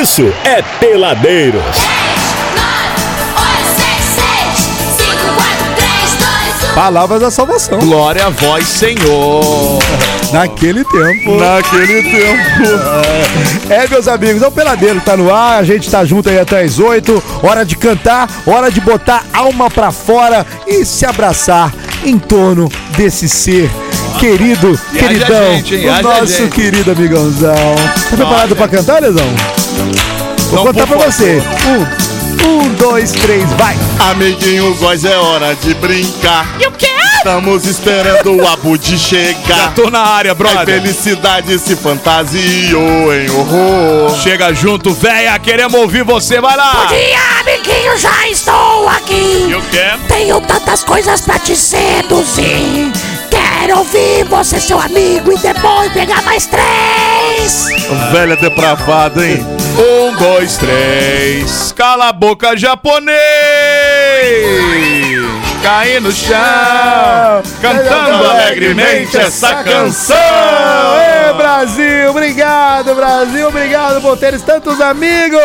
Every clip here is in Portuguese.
isso é Peladeiros. Palavras da salvação. Glória a vós, Senhor. Naquele tempo. Naquele tempo. É, meus amigos, é o Peladeiro, tá no ar, a gente tá junto aí até as oito. Hora de cantar, hora de botar alma pra fora e se abraçar em torno desse ser querido, E queridão, gente, hein? o nosso gente. querido amigãozão. Tá preparado pra cantar, Lesão? Vou Não, contar pra você. Um, um, dois, três, vai! Amiguinho, voz é hora de brincar. E o quê? Estamos esperando o Abud Já chegar. tô na área, A brother. felicidade se fantasiou em horror. Chega junto, véia, queremos ouvir você, vai lá. Dia, amiguinho, já estou aqui. E o quê? Tenho tantas coisas pra te seduzir. Quero ouvir você, seu amigo, e depois pegar mais três. Velha depravada, hein? Um, dois, três. Cala a boca, japonês. Caí no chão, cantando alegremente essa canção. Ê, Brasil, obrigado, Brasil, obrigado por teres tantos amigos!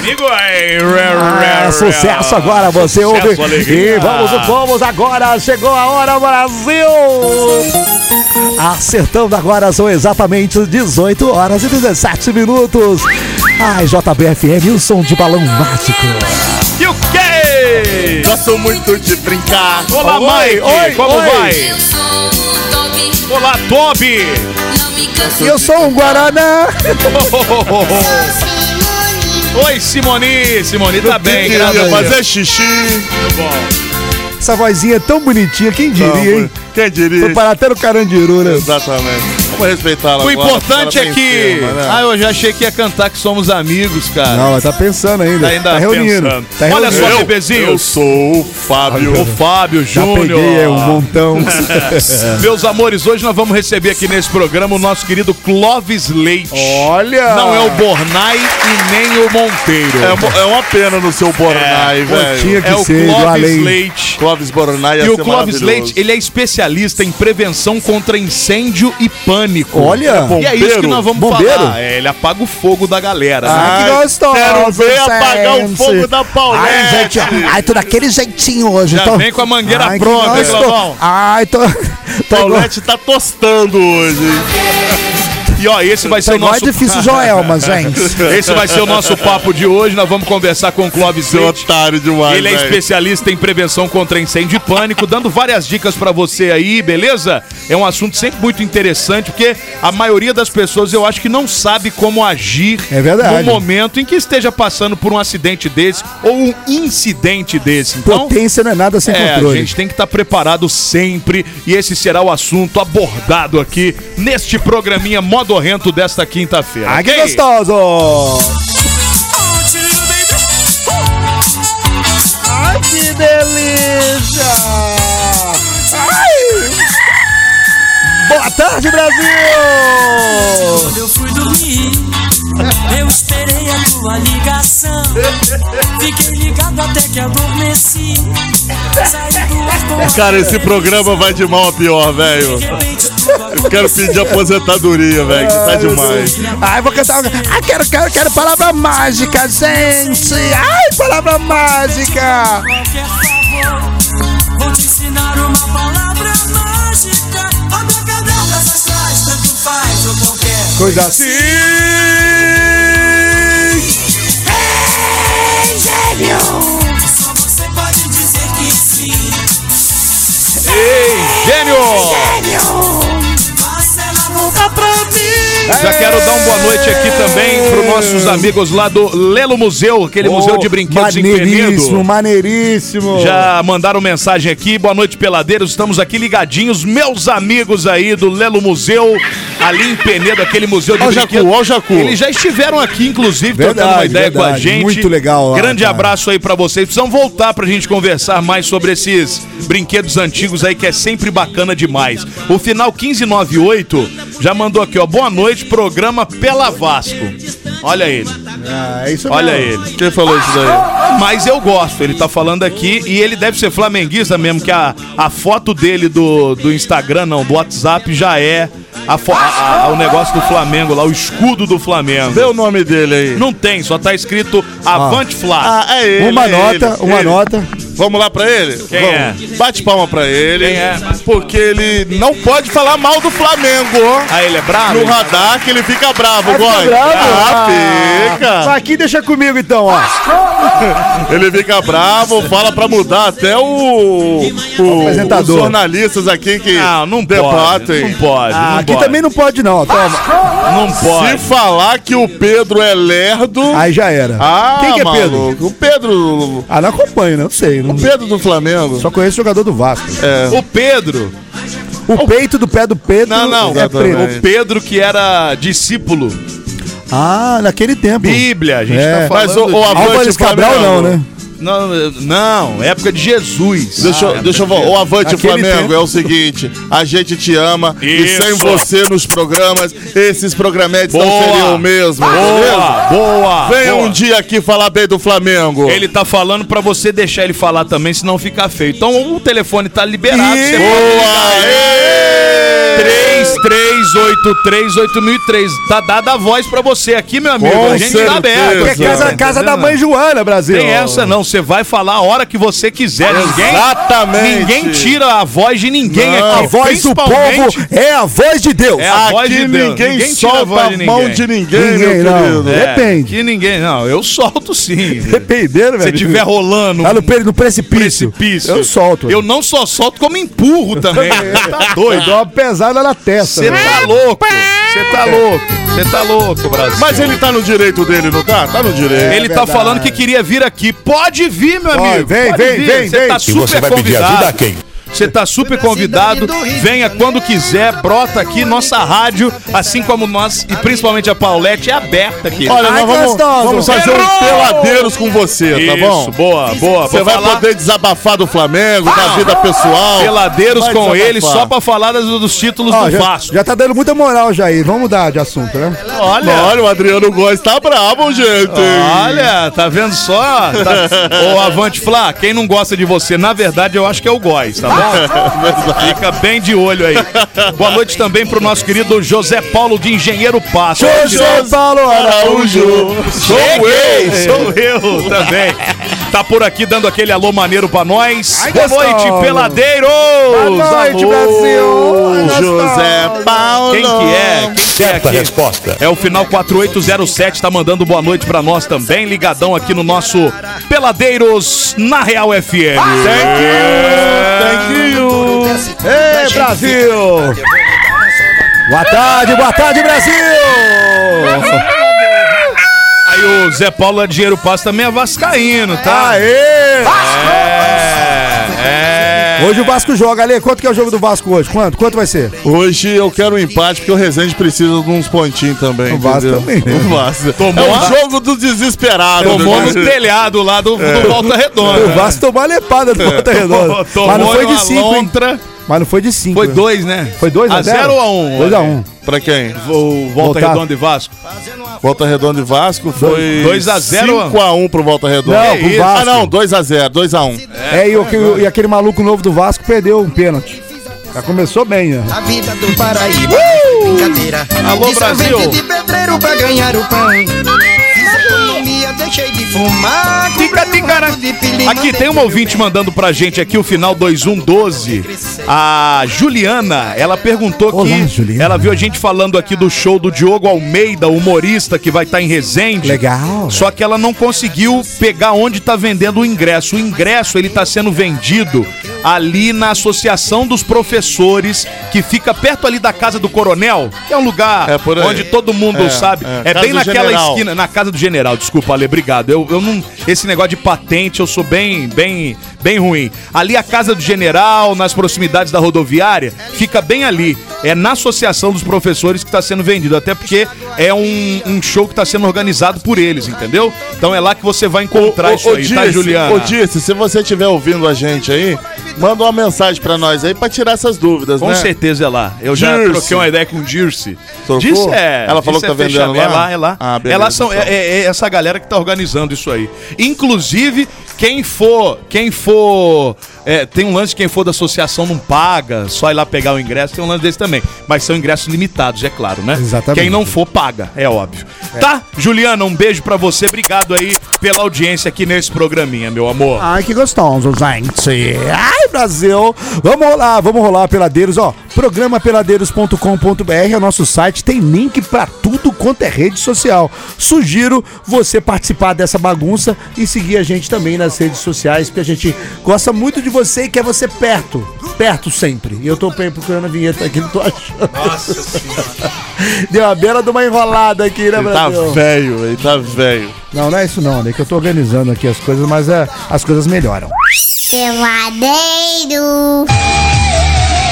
Amigo Ah, sucesso agora, você ouve. Alegria. E vamos, vamos agora, chegou a hora, Brasil! Acertando agora, são exatamente 18 horas e 17 minutos. Ai, JBFM, o som de balão mágico. E o quê? Gosto muito de brincar. Olá, Oi, Mike, oi, como oi. vai? Olá, Toby. E eu sou um Guaraná. Oi, Simoni. Simoni tá bem, graças a Deus. fazer xixi. Muito bom. Essa vozinha é tão bonitinha, quem diria, hein? Quem diria? Foi parar até no Carandiru, né? Exatamente. Vamos respeitá-la O agora, importante é que. né? Ah, eu já achei que ia cantar que somos amigos, cara. Não, mas tá pensando ainda. Tá ainda tá reunindo. pensando. Tá Olha reunindo. só, eu, bebezinhos. eu sou o Fábio. O Fábio Já Júnior. peguei, é um montão. Meus amores, hoje nós vamos receber aqui nesse programa o nosso querido Clóvis Leite. Olha! Não é o Bornai e nem o Monteiro. É, uma- é uma pena no seu Bornai, Pô, velho. tinha que É o ser do Clóvis. Leite. Clóvis Bornai E o Clóvis. Leite, ele é especialista em prevenção contra incêndio e pânico. Olha! E é isso que nós vamos Bombeiro? falar. É, ele apaga o fogo da galera. né? Ah, que Ai, gostoso, Quero ver apagar o fogo da Ai, Paulette. gente, ó. ai, tô daquele jeitinho hoje. Já tô... vem com a mangueira Ai, pronta, hein? Ai, tô. Paulette tá tostando hoje. E ó, esse vai ser o igual nosso. difícil Joelma, gente. Esse vai ser o nosso papo de hoje. Nós vamos conversar com o Clóvis Leite. otário demais, Ele é especialista em prevenção contra incêndio e pânico, dando várias dicas pra você aí, beleza? É um assunto sempre muito interessante, porque a maioria das pessoas eu acho que não sabe como agir É verdade. no momento em que esteja passando por um acidente desse ou um incidente desse. Então, Potência não é nada sem é, a controle. gente tem que estar preparado sempre e esse será o assunto abordado aqui neste programinha modorrento desta quinta-feira. Ai, que ok? gostoso! Ai, que delícia! Ai! Boa tarde, Brasil! Quando eu fui dormir, eu esperei a tua ligação. Fiquei ligado até que adormeci. Saí do ar Cara, esse programa vai de mal a pior, velho. Eu quero pedir aposentadoria, velho, que tá demais. Ai, vou cantar. Ai, quero, quero, quero palavra mágica, gente! Ai, palavra mágica! qualquer favor. Vou te ensinar uma palavra mágica. Abracadabra, astrais, tanto faz ou qualquer. Coisa assim. Só você pode dizer que sim. Ei, gênio! Mim. Já quero dar uma boa noite aqui também para nossos amigos lá do Lelo Museu, aquele museu de brinquedos maneiríssimo, maneiríssimo. Já mandaram mensagem aqui. Boa noite, peladeiros. Estamos aqui ligadinhos, meus amigos aí do Lelo Museu, ali em Penedo, aquele museu de Ó o Jacu, ó o Jacu. Eles já estiveram aqui, inclusive, Verdade, trocando uma ideia com a verdade. gente. Muito legal lá, Grande cara. abraço aí pra vocês. Precisam voltar pra gente conversar mais sobre esses brinquedos antigos aí, que é sempre bacana demais. O final 1598 já mandou aqui, ó. Boa noite, programa Pela Vasco. Olha ele, Ah, é isso olha mesmo. ele. Quem falou isso daí? Mas eu gosto, ele tá falando aqui e ele deve ser flamenguista mesmo, que a, a foto dele do, do Instagram, não, do WhatsApp já é a a- a- o negócio do Flamengo lá, o escudo do Flamengo. Vê o nome dele aí. Não tem, só tá escrito Avante Flá. Ah, é ele. Uma é nota, ele, uma ele. nota. Vamos lá pra ele? Quem Vamos. Bate palma pra ele. Quem é? Porque ele não pode falar mal do Flamengo. Ah, ele é bravo? No radar que ele fica bravo, ficar Góis. bravo? Ah, Ah, fica. Aqui deixa comigo então, ó. Ele fica bravo, fala pra mudar até o, o apresentador. os jornalistas aqui que Não, não pode. debatem. Não pode. Ah, não aqui pode. também não pode não, toma. Não pode. Se falar que o Pedro é lerdo. Aí já era. Ah, Quem que é Pedro? maluco. O Pedro. Ah, não acompanho, não sei. Não... O Pedro do Flamengo. Só conheço o jogador do Vasco. O Pedro, O peito do pé do Pedro Não, não, é preto. o Pedro que era discípulo. Ah, naquele tempo. Bíblia, a gente É. tá falando. Mas o, o Álvares Cabral não, né? Não, não, época de Jesus. deixa, ah, deixa eu voltar. O Avante Flamengo tempo. é o seguinte: a gente te ama Isso. e sem você nos programas, esses programetes boa. não seriam o mesmo. Boa, é boa. Venha boa. um dia aqui falar bem do Flamengo. Ele tá falando para você deixar ele falar também, senão fica feio. Então o telefone tá liberado. Boa! 3, 3. 3838003. Tá dada a voz pra você aqui, meu amigo. Com a gente tá certeza. tá aberto. É casa, casa da mãe Joana, Brasil. Tem essa não, você vai falar a hora que você quiser. Ninguém, Exatamente. Ninguém tira a voz de ninguém não, aqui. A voz do povo é a voz de Deus. É a aqui voz de Deus. Ninguém, solta a, de mão de ninguém, ninguém meu querido. É, Depende. Que ninguém, não, eu solto sim. Dependendo, velho. Se tiver rolando. Tá no, no precipício. precipício. Eu solto. Eu não só solto, como empurro também. tá doido. Dá uma pesada na testa. Você tá tá louco. Você tá louco. Você tá louco, Brasil. Mas ele tá no direito dele, não tá? Tá no direito. Ele tá verdade. falando que queria vir aqui. Pode vir, meu Pode, amigo. vem, Pode vem, vir. vem, Você vem. tá E super você vai pedir convidado. ajuda a quem? Você tá super convidado. Venha quando quiser, brota aqui. Nossa rádio, assim como nós e principalmente a Paulette, é aberta aqui. Olha, nós vamos, vamos fazer um peladeiros com você, tá Isso, bom? boa, boa. Você vai falar poder desabafar do Flamengo, da vida pessoal. peladeiros Vai com ele só pra falar das- dos títulos Ó, do já, Vasco. já tá dando muita moral já aí. Vamos mudar de assunto, né? Olha. Olha, o Adriano Góes tá bravo, gente. Olha, tá vendo só? Tá... Ô, Avante Flá, quem não gosta de você, na verdade, eu acho que é o Góis, tá bom? Fica bem de olho aí. Boa noite também pro nosso querido José Paulo de Engenheiro Passo. José Paulo Araújo. Sou eu, sou eu também. Tá por aqui dando aquele alô maneiro pra nós. Ai, Boa gostoso. noite, peladeiros! Boa noite, Alô. Brasil. José Paulo. Quem que é? Quem que é Certa aqui? resposta. É o final 4807, tá mandando boa noite pra nós também, ligadão aqui no nosso Peladeiros na Real FM. Thank you. Thank you. Ei, Brasil! Boa tarde, boa tarde, Brasil! Aí o Zé Paulo é dinheiro passo também é vascaíno, tá? Aê! É, é. Hoje o Vasco joga, Ale. Quanto que é o jogo do Vasco hoje? Quanto? Quanto vai ser? Hoje eu quero um empate porque o Resende precisa de uns pontinhos também. O Vasco entendeu? também, né? O Vasco. Tomou é o jogo do desesperado. Tomou né? no telhado lá do, do Volta Redonda. O Vasco tomou a lepada do Volta Redonda. Tomou Mas não foi de uma 5, hein? Mas não foi de 5. Foi dois, né? Foi 2 a a 0? zero ou a um? 2 a 1. Pra quem? O Volta Voltar. Redonda e Vasco. Volta Redonda e Vasco foi 2 a 0. 5x1 pro Volta Redonda. Não, pro? Vasco. Ah, não, 2x0, 2x1. É, e, o- e aquele maluco novo do Vasco perdeu um pênalti. Já começou bem, né? A vida do Paraíba, brincadeira. Alô, servente Brasil. de pedreiro pra ganhar o pão. Economia, deixei de fumar. Um de pili, Aqui tem uma ouvinte mandando pra gente aqui o final 2112. A Juliana, ela perguntou Olá, que Juliana. ela viu a gente falando aqui do show do Diogo Almeida, humorista que vai estar em Resende. Legal. Só que ela não conseguiu pegar onde tá vendendo o ingresso. O ingresso ele tá sendo vendido ali na Associação dos Professores, que fica perto ali da Casa do Coronel, que é um lugar É, onde todo mundo É, sabe. é. É, bem naquela General. esquina, na Casa do General. Desculpa, Ale, obrigado. Eu, eu não esse negócio de patente, eu sou bem bem bem ruim. Ali a Casa do General, nas proximidades da rodoviária, fica bem ali. É na Associação dos Professores que está sendo vendido, até porque é um, um show que está sendo organizado por eles, entendeu? Então é lá que você vai encontrar isso aí, tá, Juliana? Ô, Dirce, se você estiver ouvindo a gente aí, manda uma mensagem pra nós aí pra tirar essas dúvidas, Com né? certeza é lá. Eu já Dirce. troquei uma ideia com o Dirce. Trocou? Dirce é. Ela falou Dirce que tá vendendo fechamento. lá? É lá, é lá. Ah, é, beleza, lá são, é, então. é- é essa galera que tá organizando isso aí. Inclusive, Quem for, quem for. é, tem um lance de quem for da associação não paga, só ir lá pegar o ingresso, tem um lance desse também. Mas são ingressos limitados, é claro, né? Exatamente. Quem não for, paga, é óbvio. Tá? Juliana, um beijo pra você. Obrigado aí pela audiência aqui nesse programinha, meu amor. Ai, que gostoso, gente. Ai, Brasil. Vamos rolar, vamos rolar, peladeiros. Ó, programa peladeiros.com.br é o nosso site. Tem link pra tudo quanto é rede social. Sugiro você participar dessa bagunça e seguir a gente também nas redes sociais, porque a gente gosta muito de você e quer você perto. Perto sempre. E eu tô procurando a vinheta aqui, não tô achando. Nossa senhora. Deu a beira de uma enrolada aqui, né, Ele tá Brasil? velho, ele tá velho. Não, não é isso não, né? Que eu tô organizando aqui as coisas, mas é, as coisas melhoram. Peladeiro.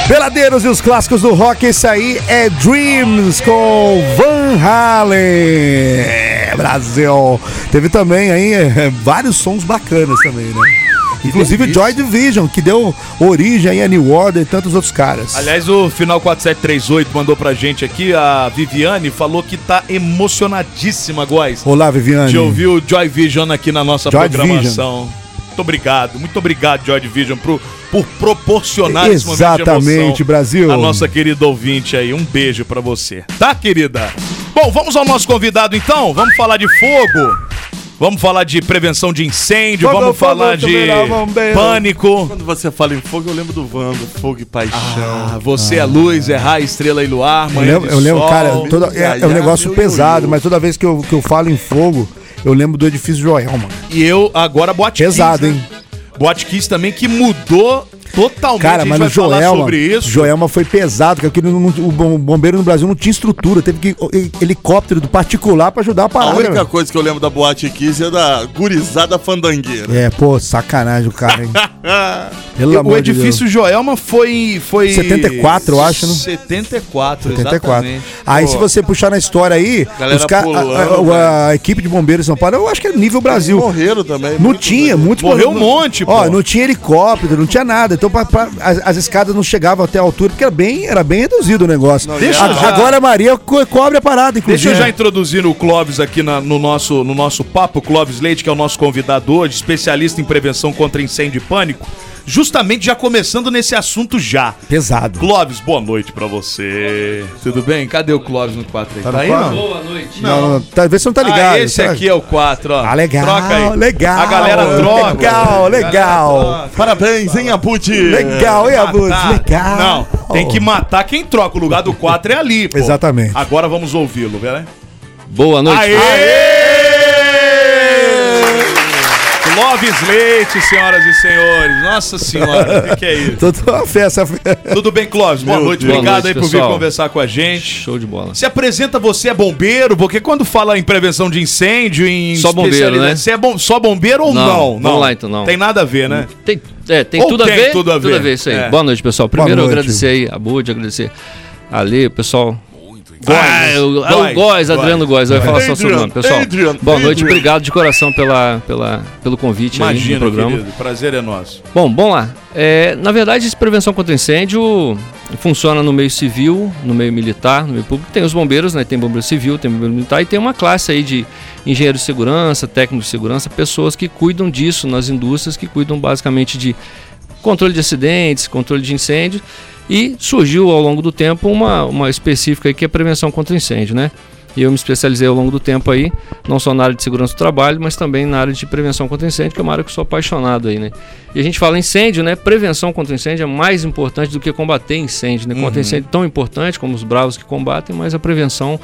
Peladeiros e os clássicos do rock, esse aí é Dreams com Van Halen. É, Brasil. Teve também aí é, vários sons bacanas também, né? Inclusive o Joy Division, que deu origem a New Order e tantos outros caras. Aliás, o final 4738 mandou pra gente aqui, a Viviane falou que tá emocionadíssima, Góis. Olá, Viviane. de ouvir o Joy Vision aqui na nossa Joy programação. Muito obrigado, muito obrigado, Joy Vision, por, por proporcionar esse momento de Exatamente, Brasil. A nossa querida ouvinte aí. Um beijo pra você. Tá, querida? Bom, vamos ao nosso convidado então. Vamos falar de fogo. Vamos falar de prevenção de incêndio, Fogo, vamos fogo, falar de pânico. Quando você fala em fogo, eu lembro do Vando, fogo e paixão. Ah, você é luz, é raio, estrela e luar, Eu manhã lembro, de eu lembro sol. cara, toda- é, é um negócio pesado, mas toda vez que eu, que eu falo em fogo, eu lembro do edifício Joelma. E eu, agora, Boate Pesado, Kiss, né? hein? Boate Kiss também, que mudou totalmente. Cara, a mas falar Joelma, sobre isso. Joelma foi pesado, porque aquele não- o bom- bombeiro no Brasil não tinha estrutura, teve que o- he- helicóptero do particular pra ajudar a A parada. única velho. coisa que eu lembro da boate Kiss é da gurizada fandangueira. É, pô, sacanagem o cara, hein? Pelo o amor de edifício Joelma foi, foi. 74, eu acho, né? 74, 74. exatamente. Aí Pô, se você puxar na história aí, Galera os ca- a, pulando, a- a equipe de bombeiros de São Paulo, eu acho que é nível Brasil. Morreram também. Não tinha, muitos Morreu um não- monte, Ó, pô. não tinha helicóptero, não tinha nada. Então pra- pra- as, as escadas não chegavam até a altura, porque era bem, era bem reduzido o negócio. Deixa A- eu já- Agora a Maria co- cobre a parada, inclusive. Deixa eu já introduzir o Clóvis aqui na- no, nosso, no nosso papo, Clóvis Leite, que é o nosso convidado hoje, especialista em prevenção contra incêndio e pânico. Justamente já começando nesse assunto já. Pesado. Clóvis, boa noite pra você. Tudo bem? Cadê o Clóvis no 4 aí? Tá Tá, no aí, quatro? não? Boa noite. Não, não, talvez você não tá ligado. Ah, esse tá? aqui é o 4, ó. Ah, legal, Troca aí. legal. A galera troca. Legal, legal. Parabéns, hein, Aputi? Legal, hein, Abud? Matar. Legal. Não, tem que matar quem troca. O lugar do 4 é ali, pô. Exatamente. Agora vamos ouvi-lo, velho. Boa noite. Aê! Clóvis Leite, senhoras e senhores. Nossa senhora, o que, que é isso? Tudo uma festa. Tudo bem, Clóvis? Boa Meu noite, Deus. obrigado Boa noite, aí por vir pessoal. conversar com a gente. Show de bola. Se apresenta, você é bombeiro? Porque quando fala em prevenção de incêndio, em Só bombeiro, né? Você é bom, só bombeiro ou não? Não, vamos lá, então, não. Tem nada a ver, né? Tem, é, tem, tudo, tem a ver, tudo a ver. isso aí. É. Boa noite, pessoal. Primeiro, noite. agradecer aí a Bud, agradecer a Lê, o pessoal. Góis. Ah, eu- Góis. ah, o Góis, Adriano Góis, vai falar só Adrian, sobre o nome. Pessoal, Adrian, boa noite, Adrian. obrigado de coração pela, pela, pelo convite Imagina, no programa. querido. Prazer é nosso. Bom, vamos lá. É, na verdade, esse prevenção contra incêndio funciona no meio civil, no meio militar, no meio público. Tem os bombeiros, né? Tem bombeiro civil, tem bombeiro militar e tem uma classe aí de engenheiros de segurança, técnicos de segurança, pessoas que cuidam disso nas indústrias, que cuidam basicamente de controle de acidentes, controle de incêndio. E surgiu ao longo do tempo uma, uma específica aí que é prevenção contra incêndio, né? E eu me especializei ao longo do tempo aí, não só na área de segurança do trabalho, mas também na área de prevenção contra incêndio, que é uma área que eu sou apaixonado aí, né? E a gente fala incêndio, né? Prevenção contra incêndio é mais importante do que combater incêndio, né? Contra incêndio é tão importante como os bravos que combatem, mas a prevenção,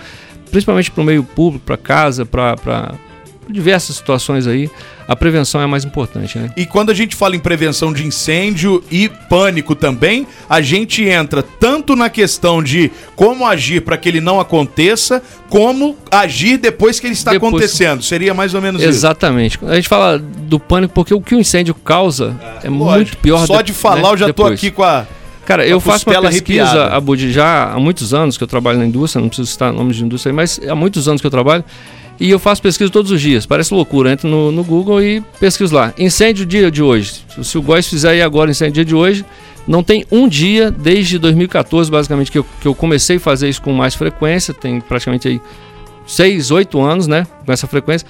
principalmente para o meio público, para casa, para diversas situações aí, a prevenção é a mais importante, né? E quando a gente fala em prevenção de incêndio e pânico também, a gente entra tanto na questão de como agir para que ele não aconteça, como agir depois que ele está Depois- acontecendo. Seria mais ou menos Exatamente. A gente fala do pânico porque o que o incêndio causa é, isso. muito pior. Só de- de falar, né, eu já tô depois. aqui com a. Cara, eu faço uma pesquisa, arrepiada. Abud, já há muitos anos que eu trabalho na indústria, não preciso citar nome de indústria aí, mas há muitos anos que eu trabalho. E eu faço pesquisa todos os dias. Parece loucura. Entro no, no Google e pesquiso lá. Incêndio dia de hoje. Se o Góis fizer aí agora incêndio dia de hoje, não tem um dia desde 2014, basicamente, que eu, que eu comecei a fazer isso com mais frequência. Tem praticamente aí 6, 8 anos, né? Com essa frequência.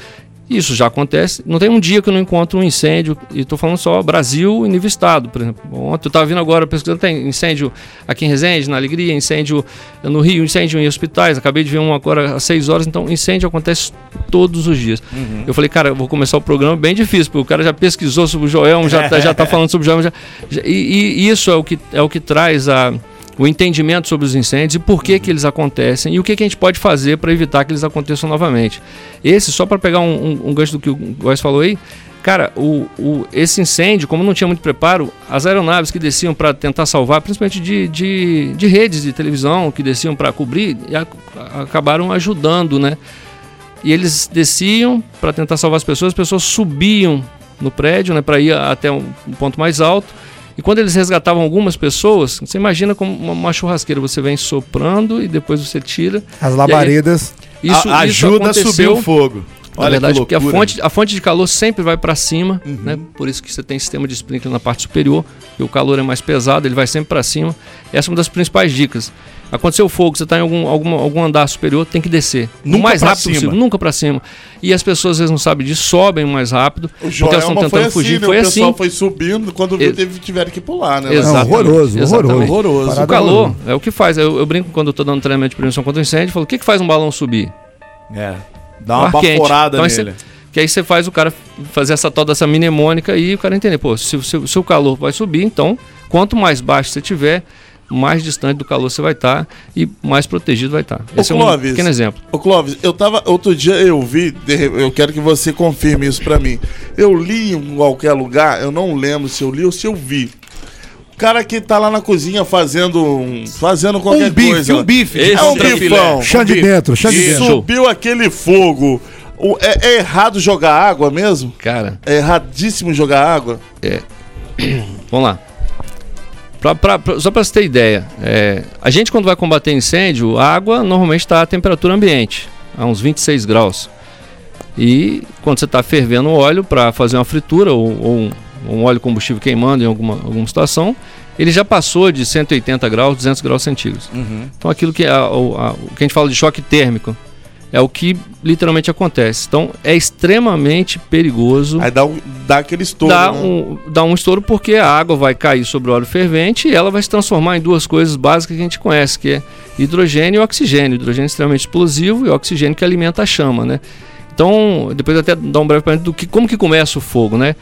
Isso já acontece. Não tem um dia que eu não encontro um incêndio, e estou falando só Brasil e nível estado, por exemplo. Ontem eu estava vindo agora pesquisando, tem incêndio aqui em Resende, na Alegria, incêndio no Rio, incêndio em hospitais. Acabei de ver um agora às 6 horas, então incêndio acontece todos os dias. Eu falei, cara, eu vou começar o programa bem difícil, porque o cara já pesquisou sobre o Joelma, já, tá- já tá falando sobre o Joelma. já- já- e, e isso é o que, é o que traz a o entendimento sobre os incêndios e por que, que eles acontecem e o que, que a gente pode fazer para evitar que eles aconteçam novamente. Esse, só para pegar um, um, um gancho do que o Góes falou aí, cara, o, o- esse incêndio, como não tinha muito preparo, as aeronaves que desciam para tentar salvar, principalmente de, de, de redes de televisão que desciam para cobrir, a- acabaram ajudando, né? E eles desciam para tentar salvar as pessoas, as pessoas subiam no prédio, né, para ir até um ponto mais alto. E quando eles resgatavam algumas pessoas, você imagina como uma, churrasqueira, você vem soprando e depois você tira. As labaredas. Isso, A- isso ajuda a subir o fogo. Na verdade, que porque a fonte, a fonte de calor sempre vai para cima, né? Por isso que você tem sistema de sprinkler na parte superior, e o calor é mais pesado, ele vai sempre para cima. Essa é uma das principais dicas. Aconteceu fogo, você está em algum, algum, algum andar superior, tem que descer. Nunca o mais pra rápido cima. possível, nunca para cima. E as pessoas às vezes não sabem disso, sobem mais rápido, O porque elas estão tentando assim, fugir. né? Foi o pessoal assim. foi subindo, quando viu, teve, tiveram que pular, né? Não, Exatamente, horroroso, exatamente. horroroso. Parada O calor é o que faz. Eu, eu brinco quando eu tô dando treinamento de prevenção contra incêndio, eu falo, o que, que faz um balão subir? É. Dá uma baforada Então, nele. você- que aí você faz o cara fazer essa tal dessa mnemônica e o cara entender, pô, se, se o seu calor vai subir, então quanto mais baixo você tiver, mais distante do calor você vai estar e mais protegido vai estar. Esse é um Clóvis, pequeno exemplo. Ô Clóvis, eu tava. Outro dia eu vi, eu quero que você confirme isso pra mim. Eu li em qualquer lugar, eu não lembro se eu li ou se eu vi. O cara que tá lá na cozinha fazendo. um- fazendo qualquer Um bife, coisa. um bife. Esse É um bifão. Chã de bife. dentro, chã de dentro. Subiu aquele fogo. O- é, é errado jogar água mesmo? Cara, É erradíssimo jogar água? vamos lá. Pra, pra- pra- só para você ter ideia, é, a gente quando vai combater incêndio, a água normalmente está a temperatura ambiente, a uns 26 graus. E quando você está fervendo o óleo para fazer uma fritura ou, ou um, um óleo combustível queimando em alguma, alguma situação, ele já passou de 180 graus, 200 graus centígrados. Então aquilo que, a- o- a- o que a gente fala de choque térmico é o que literalmente acontece. Então é extremamente perigoso Aí dá, um- dá aquele estouro. dá, né? um, dá um estouro porque a água vai cair sobre o óleo fervente e ela vai se transformar em duas coisas básicas que a gente conhece, que é hidrogênio e oxigênio. Hidrogênio é extremamente explosivo e oxigênio que alimenta a chama, né? Então, depois até dar um breve parênteses do que como que começa o fogo, né?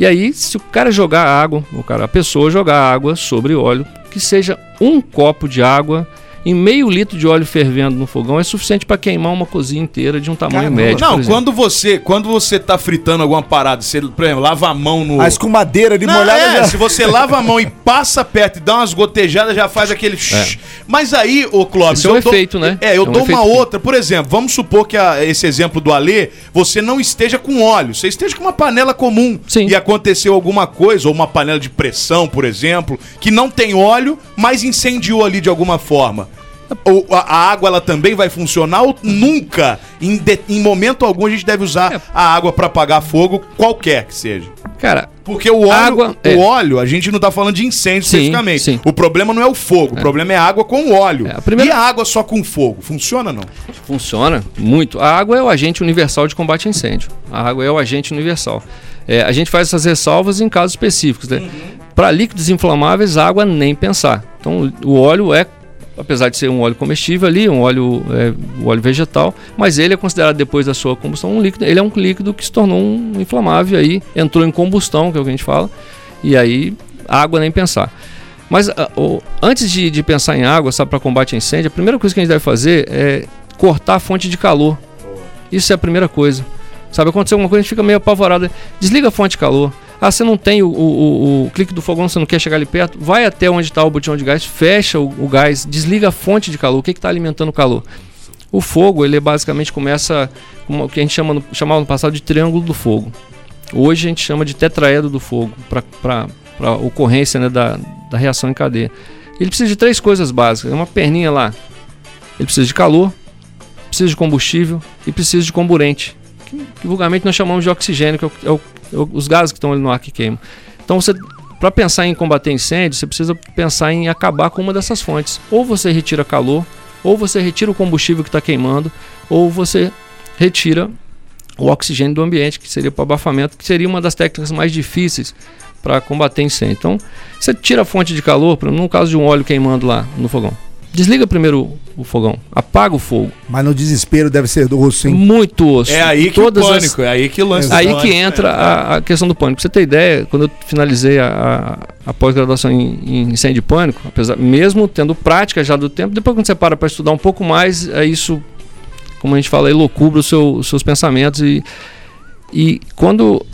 E aí, se o cara jogar água, o cara, a pessoa jogar água sobre óleo, que seja um copo de água em meio litro de óleo fervendo no fogão é suficiente para queimar uma cozinha inteira de um tamanho Caramba. médio. Não, quando você, quando você tá fritando alguma parada, você, por exemplo, lava a mão no. A escumadeira de molhada é, já- se você lava a mão e passa perto e dá umas gotejadas, já faz aquele. shhh. Mas aí, ô Clóvis. Esse é um eu dou- efeito, né? É, eu É um dou uma efeito. outra. Por exemplo, vamos supor que a- esse exemplo do Alê, você não esteja com óleo, você esteja com uma panela comum. Sim. E aconteceu alguma coisa, ou uma panela de pressão, por exemplo, que não tem óleo, mas incendiou ali de alguma forma. Ou a, água ela também vai funcionar ou nunca, em, de- em momento algum, a gente deve usar É. a água para apagar fogo, qualquer que seja. Cara, Porque o óleo, Água, o é. óleo, a gente não tá falando de incêndio Sim, especificamente. sim. O problema não é o fogo, o problema é a água com o óleo. É, a primeira- E a água só com fogo, funciona não? Funciona muito. A água é o agente universal de combate a incêndio. A água é o agente universal. É, a gente faz essas ressalvas em casos específicos. Né? Para líquidos inflamáveis, a água nem pensar. Então, o óleo é, apesar de ser um óleo comestível ali, um óleo, é, um óleo vegetal, mas ele é considerado depois da sua combustão um líquido. Ele é um líquido que se tornou um inflamável aí, entrou em combustão, que é o que a gente fala, e aí água nem pensar. Mas ah, antes de, de pensar em água, sabe, para combate a incêndio, a primeira coisa que a gente deve fazer é cortar a fonte de calor. Isso é a primeira coisa. Sabe, aconteceu alguma coisa, a gente fica meio apavorado. Desliga a fonte de calor. Ah, você não tem o, o, o- o clique do fogão, você não quer chegar ali perto, vai até onde está o botão de gás, fecha o, gás, desliga a fonte de calor. O que está alimentando o calor? O fogo, ele basicamente começa com o que a gente chama no, chamava no passado de triângulo do fogo. Hoje a gente chama de tetraedro do fogo, para a ocorrência né, da, da reação em cadeia. Ele precisa de três coisas básicas. É uma perninha lá. Ele precisa de calor, precisa de combustível e precisa de comburente. Que, vulgarmente nós chamamos de oxigênio, que é, o- é é os gases que estão ali no ar que queimam. Então você. Para pensar em combater incêndio, você precisa pensar em acabar com uma dessas fontes. Ou você retira calor, ou você retira o combustível que está queimando, ou você retira o oxigênio do ambiente, que seria para abafamento, que seria uma das técnicas mais difíceis para combater incêndio. Então, você tira a fonte de calor, no caso de um óleo queimando lá no fogão. Desliga primeiro o, fogão, apaga o fogo. Mas no desespero deve ser do osso, hein? Muito osso. É aí que Todas o as- pânico, é aí que lança Aí o que entra é. a, a questão do pânico. Pra você ter ideia, quando eu finalizei a, a- a pós-graduação em, em incêndio e pânico, apesar, mesmo tendo prática já do tempo, depois quando você para para estudar um pouco mais, é isso, como a gente fala, elocubra o seu- os seus pensamentos. E, e quando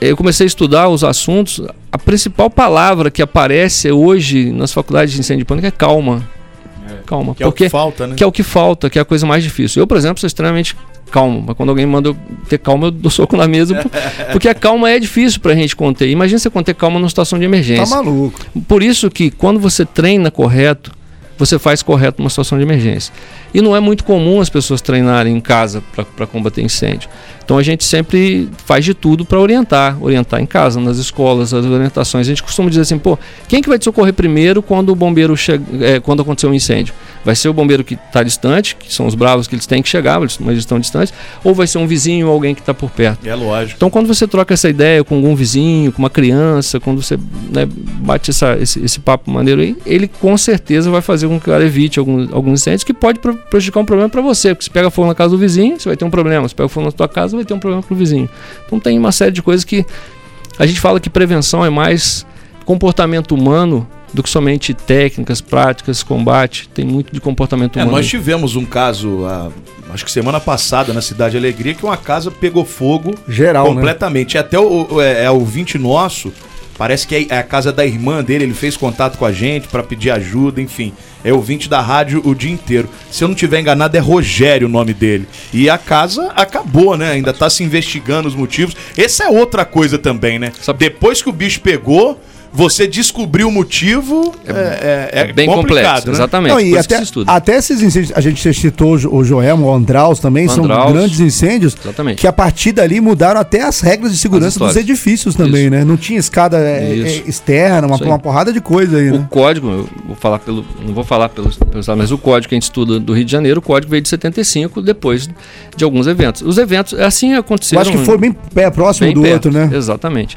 eu comecei a estudar os assuntos, a principal palavra que aparece hoje nas faculdades de incêndio e pânico é calma. Calma. Que é o porque que falta, né? que é o que falta, que é a coisa mais difícil. Eu, por exemplo, sou extremamente calmo, mas quando alguém manda eu ter calma, eu dou soco na mesa, por- porque a calma é difícil pra gente conter. Imagina você conter calma numa situação de Tá emergência. maluco. Por isso que quando você treina correto, você faz correto numa situação de emergência. E não é muito comum as pessoas treinarem em casa para combater incêndio. Então a gente sempre faz de tudo para orientar, orientar em casa, nas escolas, as orientações. A gente costuma dizer assim, pô, quem que vai te socorrer primeiro quando o bombeiro chega, é, quando acontecer um incêndio? Vai ser o bombeiro que está distante, que são os bravos que eles têm que chegar, mas eles estão distantes, ou vai ser um vizinho ou alguém que está por perto? É lógico. Então, quando você troca essa ideia com algum vizinho, com uma criança, quando você né, bate essa- esse, esse papo maneiro aí, ele com certeza vai fazer com que o cara evite algum, alguns incêndios que pode pre- prejudicar um problema para você. Porque se pega fogo na casa do vizinho, você vai ter um problema. Se pega fogo na sua casa, vai ter um problema para o vizinho. Então, tem uma série de coisas que a gente fala que prevenção é mais comportamento humano do que somente técnicas, práticas, combate. Tem muito de comportamento É, humano. nós aí. tivemos um caso, ah, acho que semana passada, na Cidade Alegria, que uma casa pegou fogo Geral, né? completamente. E até o, o- é, é ouvinte nosso, parece que é a casa da irmã dele, ele fez contato com a gente pra pedir ajuda, enfim. É ouvinte da rádio o dia inteiro. Se eu não tiver enganado, é Rogério o nome dele. E a casa acabou, né? Ainda tá se investigando os motivos. Essa é outra coisa também, né? Depois que o bicho pegou, você descobriu o motivo. É, é- é bem complicado, complexo, né? exatamente. Não, e até, até esses incêndios, a gente citou o Jo- o Andraus também, são Andraus. grandes incêndios Exatamente. que a partir dali mudaram até as regras de segurança dos edifícios também, Isso. né? Não tinha escada é, Isso. é, externa, uma, uma porrada de coisa aí, O né? código, eu vou falar pelo. Não vou falar pelo, pelo mas o código que a gente estuda do Rio de Janeiro, o código veio de 75, depois de alguns eventos. Os eventos, assim Eu aconteceram. acho que foi bem pé próximo bem do perto, outro, né? Exatamente.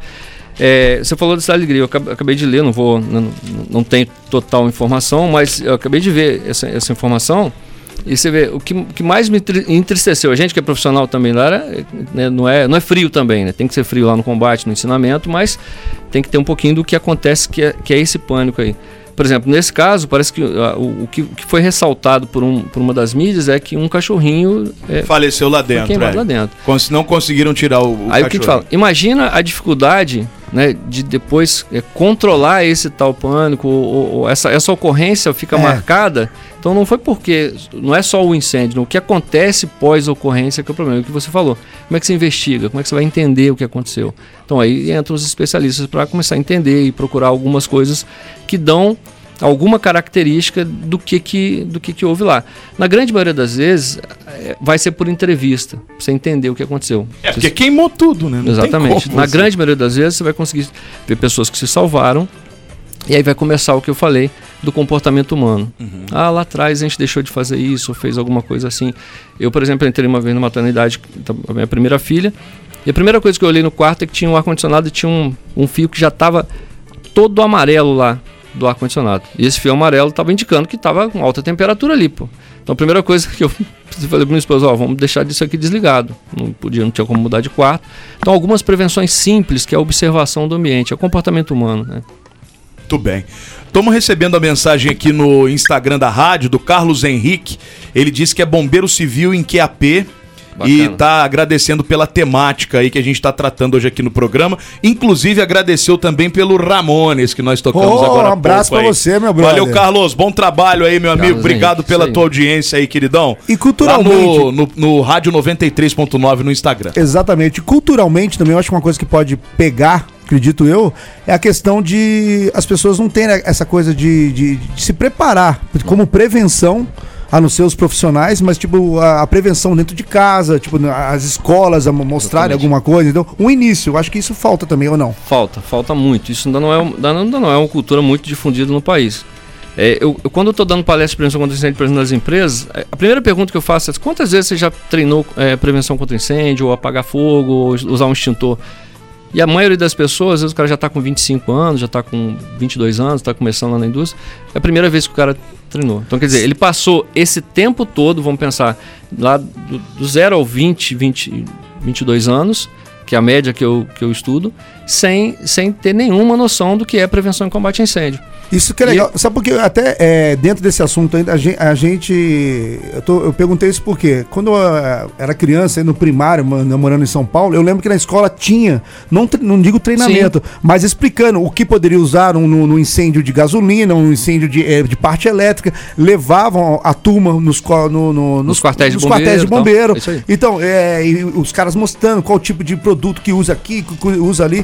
É, você falou da Cidade Alegria, eu acab- acabei de ler, não vou, não, não tenho total informação, mas eu acabei de ver essa, essa informação. E você vê, o que, que mais me entri- entristeceu, a gente que é profissional também lá, era, né, não, é, não é frio também, né? Tem que ser frio lá no combate, no ensinamento, mas tem que ter um pouquinho do que acontece, que é, que é esse pânico aí. Por exemplo, nesse caso, parece que ah, o, o que, o que foi ressaltado por, um, por uma das mídias é que um cachorrinho é, Faleceu lá dentro. queimado é. lá dentro. Não conseguiram tirar o, o Aí o que a gente cachorro. fala? Imagina a dificuldade né, de depois é, controlar esse tal pânico, ou, ou- ou essa, essa ocorrência fica É. marcada. Então não foi porque. Não é só o incêndio, não. o que acontece pós-ocorrência que é o problema. É o que você falou. Como é que você investiga? Como é que você vai entender o que aconteceu? Então aí entram os especialistas para começar a entender e procurar algumas coisas que dão alguma característica do que que, do que que houve lá. Na grande maioria das vezes, é, vai ser por entrevista, pra você entender o que aconteceu. É, porque queimou tudo, né? Não Exatamente. como Na você- grande maioria das vezes você vai conseguir ver pessoas que se salvaram. E aí vai começar o que eu falei do comportamento humano. Uhum. Ah, lá atrás a gente deixou de fazer isso, fez alguma coisa assim. Eu, por exemplo, entrei uma vez na maternidade, então, a minha primeira filha, e a primeira coisa que eu olhei no quarto é que tinha um ar-condicionado e tinha um, um fio que já estava todo amarelo lá do ar-condicionado. E esse fio amarelo estava indicando que estava com alta temperatura ali, pô. Então a primeira coisa que eu falei para minha esposa, ó, vamos deixar disso aqui desligado. Não podia, não tinha como mudar de quarto. Então algumas prevenções simples, que é a observação do ambiente, é o comportamento humano, né? Muito bem. Estamos recebendo a mensagem aqui no Instagram da rádio, do Carlos Henrique. Ele disse que é bombeiro civil em QAP. E Bacana. tá agradecendo pela temática aí que a gente tá tratando hoje aqui no programa. Inclusive agradeceu também pelo Ramones que nós tocamos Oh, agora. um abraço aí. você, meu brother. Valeu, Carlos. Bom trabalho aí, meu amigo. Carlos Obrigado Henrique, pela tua audiência aí, queridão. E Lá culturalmente. no, no, no Rádio 93.9 no Instagram. Exatamente. Culturalmente também, eu acho que uma coisa que pode pegar, acredito eu, é a questão de as pessoas não terem essa coisa de, de- de se preparar como prevenção. A não ser os profissionais, mas tipo, a, a prevenção dentro de casa, tipo, as escolas a mo- mostrarem alguma coisa. Então, um início, eu acho que isso falta também, ou não? Falta, falta muito. Isso ainda não é, ainda não é uma cultura muito difundida no país. É, eu, eu- quando eu estou dando palestra de prevenção contra incêndio, exemplo, nas empresas, é, a primeira pergunta que eu faço é quantas vezes você já treinou é, prevenção contra incêndio, ou apagar fogo, ou usar um extintor? E a maioria das pessoas, às vezes o cara já está com 25 anos, já está com 22 anos, está começando lá na indústria, é a primeira vez que o cara treinou. Então, quer dizer, ele passou esse tempo todo, vamos pensar, lá do, do 0 ao 20, 20, 22 anos, que é a média que eu, que eu estudo, sem, sem ter nenhuma noção do que é prevenção e combate a incêndio. Isso que é legal. Sabe por quê? Até é, dentro desse assunto ainda, a gente. Eu, tô- eu perguntei isso porque quando eu eh, era criança, no primário, morando em São Paulo, eu lembro que na escola tinha, não, não digo treinamento, mas explicando o que poderia usar no, no- no incêndio de gasolina, no incêndio de, eh, de parte elétrica, levavam a turma nos, no- no- Nos quartéis de nos quartéis de bombeiro, bombeiro. Isso aí. Então, é, e os caras mostrando qual tipo de produto que usa aqui, que usa ali.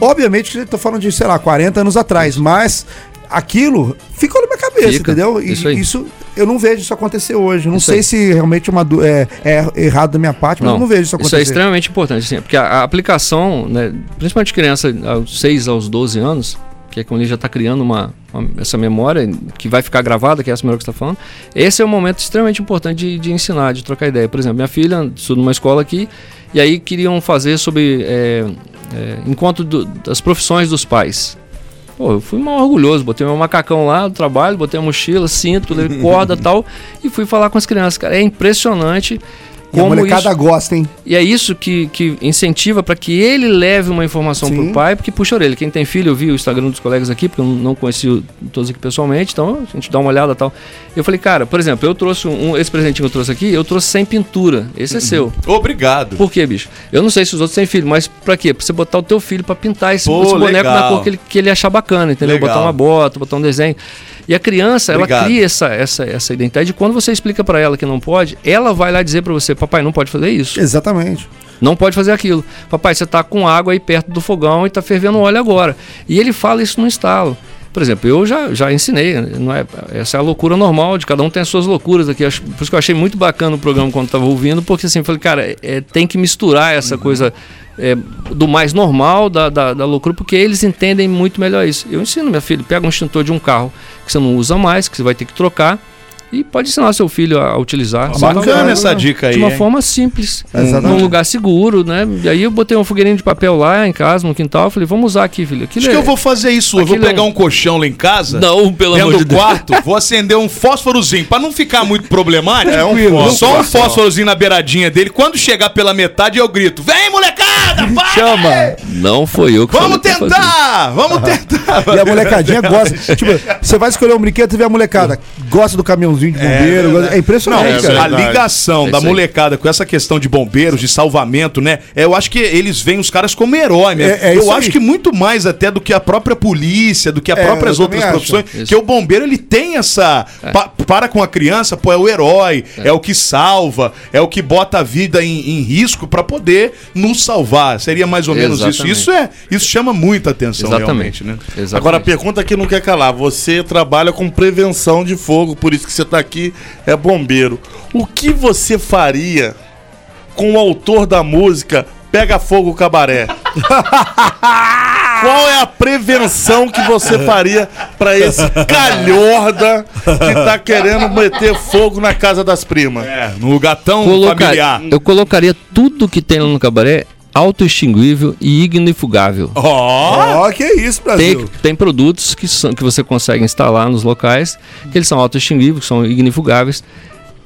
Obviamente que tô falando de, sei lá, 40 anos atrás, mas aquilo ficou na minha cabeça, Fica, entendeu? E isso isso eu não vejo isso acontecer hoje. Não Isso sei aí. se realmente é, uma, é, é errado da minha parte, mas eu não vejo isso Isso é acontecer. extremamente importante, assim, porque a, a aplicação, né, principalmente criança aos 6 aos 12 anos, que é quando ele já está criando uma, uma- essa memória que vai ficar gravada, que é essa memória que você está falando, esse é um momento extremamente importante de, de ensinar, de trocar ideia. Por exemplo, minha filha estuda numa escola aqui, e aí queriam fazer sobre é, é, encontro do- das profissões dos pais. Pô, eu fui mal orgulhoso, botei meu macacão lá do trabalho, botei a mochila, cinto, levei corda e tal, e fui falar com as crianças. Cara, é impressionante E a como molecada isso, gosta, hein? e é isso que, que incentiva para que ele leve uma informação Sim. pro pai, porque puxa a orelha. Quem tem filho, eu vi o Instagram dos colegas aqui, porque eu não conheci o- todos aqui pessoalmente, então a gente dá uma olhada e tal. Eu falei, cara, por exemplo, eu trouxe um, esse presentinho que eu trouxe aqui, eu trouxe sem pintura. Esse é seu. Obrigado. Por quê, bicho? Eu não sei se os outros têm filho, mas pra quê? Pra você botar o teu filho pra pintar esse, Pô, esse boneco legal. na cor que ele, que ele achar bacana, entendeu? Legal. Botar uma bota, botar um desenho. E a criança, ela Obrigado. cria essa, essa, essa identidade. E quando você explica pra ela que não pode, ela vai lá dizer pra você, papai, não pode fazer isso. Exatamente. Não pode fazer aquilo. Papai, você tá com água aí perto do fogão e tá fervendo óleo agora. E ele fala isso no estalo. Por exemplo, eu já, já ensinei, não é, essa é a loucura normal, de cada um tem as suas loucuras aqui. Acho- Por isso que eu achei muito bacana o programa quando estava ouvindo, porque assim, eu falei, cara, é- é, tem que misturar essa coisa é, do mais normal, da, da, da loucura, porque eles entendem muito melhor isso. Eu ensino, minha filha, pega um extintor de um carro que você não usa mais, que você vai ter que trocar, e pode ensinar seu filho a utilizar. Bacana essa dica aí. de uma hein? forma simples, Exatamente. num lugar seguro, né? E aí eu botei um fogueirinho de papel lá em casa, no quintal, eu falei, vamos usar aqui, filho. Aquilo Acho que é- eu vou fazer isso. Eu vou Aquilo é pegar um- um colchão lá em casa. Não, pelo amor de do Deus. quarto, vou acender um fósforozinho pra não ficar muito problemático. É um Só um fósforo. fósforozinho na beiradinha dele. Quando chegar pela metade, eu grito: Vem, molecada! Vai! Chama! Não foi eu que Vamos tentar! Vamos tentar! E a molecadinha gosta. tipo, você vai escolher um brinquedo e vê a molecada. Gosta do caminhãozinho de bombeiro. gosta- É, impressionante, Não, É a ligação É da isso molecada com essa questão de bombeiros, de salvamento, né? é, Eu acho que eles veem os caras como herói mesmo. É- é eu isso acho aí. que muito mais até do que a própria polícia, do que as É, próprias outras acho. profissões. Isso. Que o bombeiro ele tem essa. pa- para com a criança, pô, é o herói, é, o que salva, é o que bota a vida em, em risco pra poder nos salvar. Seria mais ou menos isso. Exatamente. Isso é, isso chama muita atenção Exatamente. realmente, né? Exatamente. Agora a pergunta que não quer calar. Você trabalha com prevenção de fogo, por isso que você tá aqui, é bombeiro. O que você faria com o autor da música Pega Fogo Cabaré? Qual é a prevenção que você faria pra esse calhorda que tá querendo meter fogo na casa das primas? É, num lugar tão Colocar- familiar. eu colocaria tudo que tem lá no cabaré autoextinguível e ignifugável. Ó! Ó, que isso, Brasil. Tem, tem produtos que, são, que você consegue instalar nos locais, que eles são autoextinguíveis, que são ignifugáveis.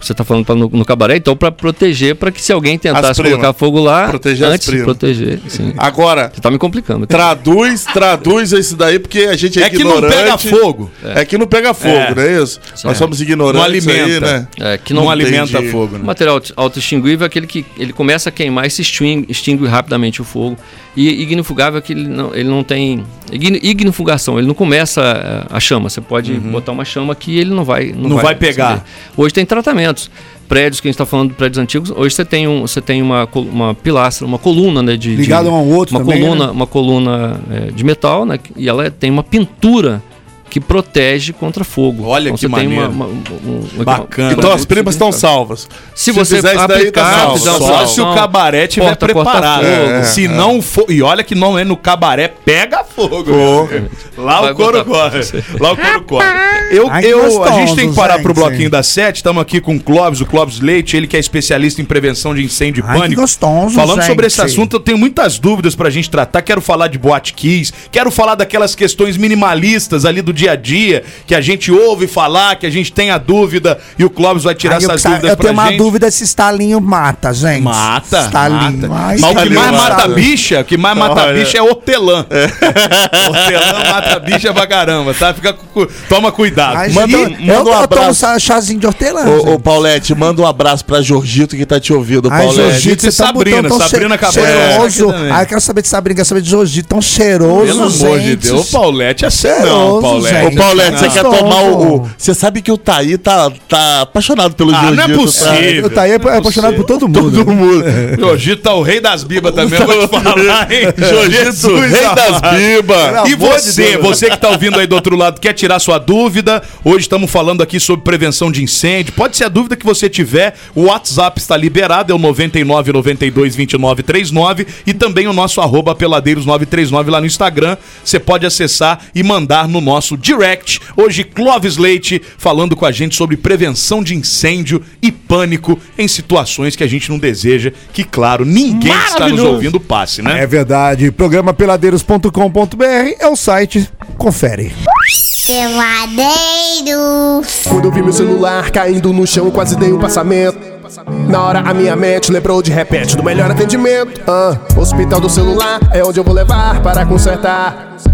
Você está falando pra, no, no cabaré, então para proteger, para que se alguém tentasse colocar fogo lá, Proteger as antes de proteger. Sim. Agora, Você tá me complicando. traduz, traduz isso daí, porque a gente é, É que não ignorante. pega fogo. É. que não pega fogo, É. não é isso? Nós somos ignorantes Não alimenta. aí, né? É, que não, não, alimenta entendi. fogo, O né? material auto- autoextinguível é aquele que ele começa a queimar e se extingue, extingue rapidamente o fogo. E ignifugável é que ele não, ele não tem igni- ignifugação, ele não começa a, a chama. Você pode botar uma chama que ele não vai Uhum. Não vai pegar. acender. Hoje tem tratamentos. Prédios que a gente está falando de prédios antigos, hoje você tem, um, você tem uma, uma pilastra, uma coluna né, de. Ligado de, um outro uma também, coluna, né? uma coluna é, de metal, né? E ela tem uma pintura que protege contra fogo. Olha Então que você tem maneiro. uma- um- um- Bacana. Então as primas estão salvas. Se você fizer isso daí, aplicar, tá uma Só se o cabaré tiver Porta, preparado. É, Se não for. E olha que não é no cabaré, pega fogo. Lá Vai o couro corre. Lá o couro corre. Eu, Ai, eu, a gente tem que parar pro bloquinho da sete. Estamos aqui com o Clóvis, o Clóvis Leite, ele que é especialista em prevenção de incêndio e Ai, que pânico. gostoso, Falando gente. sobre esse assunto, eu tenho muitas dúvidas pra gente tratar. Quero falar de boate keys, quero falar daquelas questões minimalistas ali do dia a dia, que a gente ouve falar, que a gente tem a dúvida e o Clóvis vai tirar Aí eu, essas sa- dúvidas eu pra tenho uma gente. dúvida se Stalinho mata, gente. Mata, Stalinho. mata. Ai, Mas o que mais mata. bicha, o que mais mata Olha. bicha é hortelã. hortelã mata a bicha pra caramba, tá? Fica, toma cuidado. Ai, Manda- gente, manda eu, um eu tomo abraço. chazinho de hortelã. Ô, ô, gente. Paulette, manda um abraço pra Jorgito que tá te ouvindo, Ai, Paulette. Jorgito, Gente, você tá Sabrina, tão Sabrina acabou de cheiroso. aqui também. Ai, eu quero saber de Sabrina, quero saber de Jorgito, tão cheiroso, Pelo amor de gente. Deus, Paulette, assim não, Cheiroso, Paulette. Ô, Paulette, você Não. quer tomar o. o- Você sabe que o Taí tá, tá apaixonado pelo Ah, não é tá? possível. Eu tá aí é apaixonado por todo mundo. Todo mundo. Jorgito tá o rei das bibas também, eu vou te falar, hein? Jorgito, Jesus rei das bibas. E você, você que tá ouvindo aí do outro lado, quer tirar sua dúvida? Hoje estamos falando aqui sobre prevenção de incêndio. Pode ser a dúvida que você tiver. O WhatsApp está liberado, é o 99 92 29 39 e também o nosso arroba peladeiros 939 lá no Instagram. Você pode acessar e mandar no nosso direct. Hoje, Clóvis Leite falando com a gente sobre prevenção de incêndio e pânico em situações que a gente não deseja. Que, claro, ninguém que está nos ouvindo passe, né? É verdade. Programa peladeiros.com.br é o site. Confere. Peladeiros. Quando eu vi meu celular caindo no chão, quase dei um passamento. Na hora a minha mente lembrou de repente do melhor atendimento. Ah, hospital do celular é onde eu vou levar para consertar.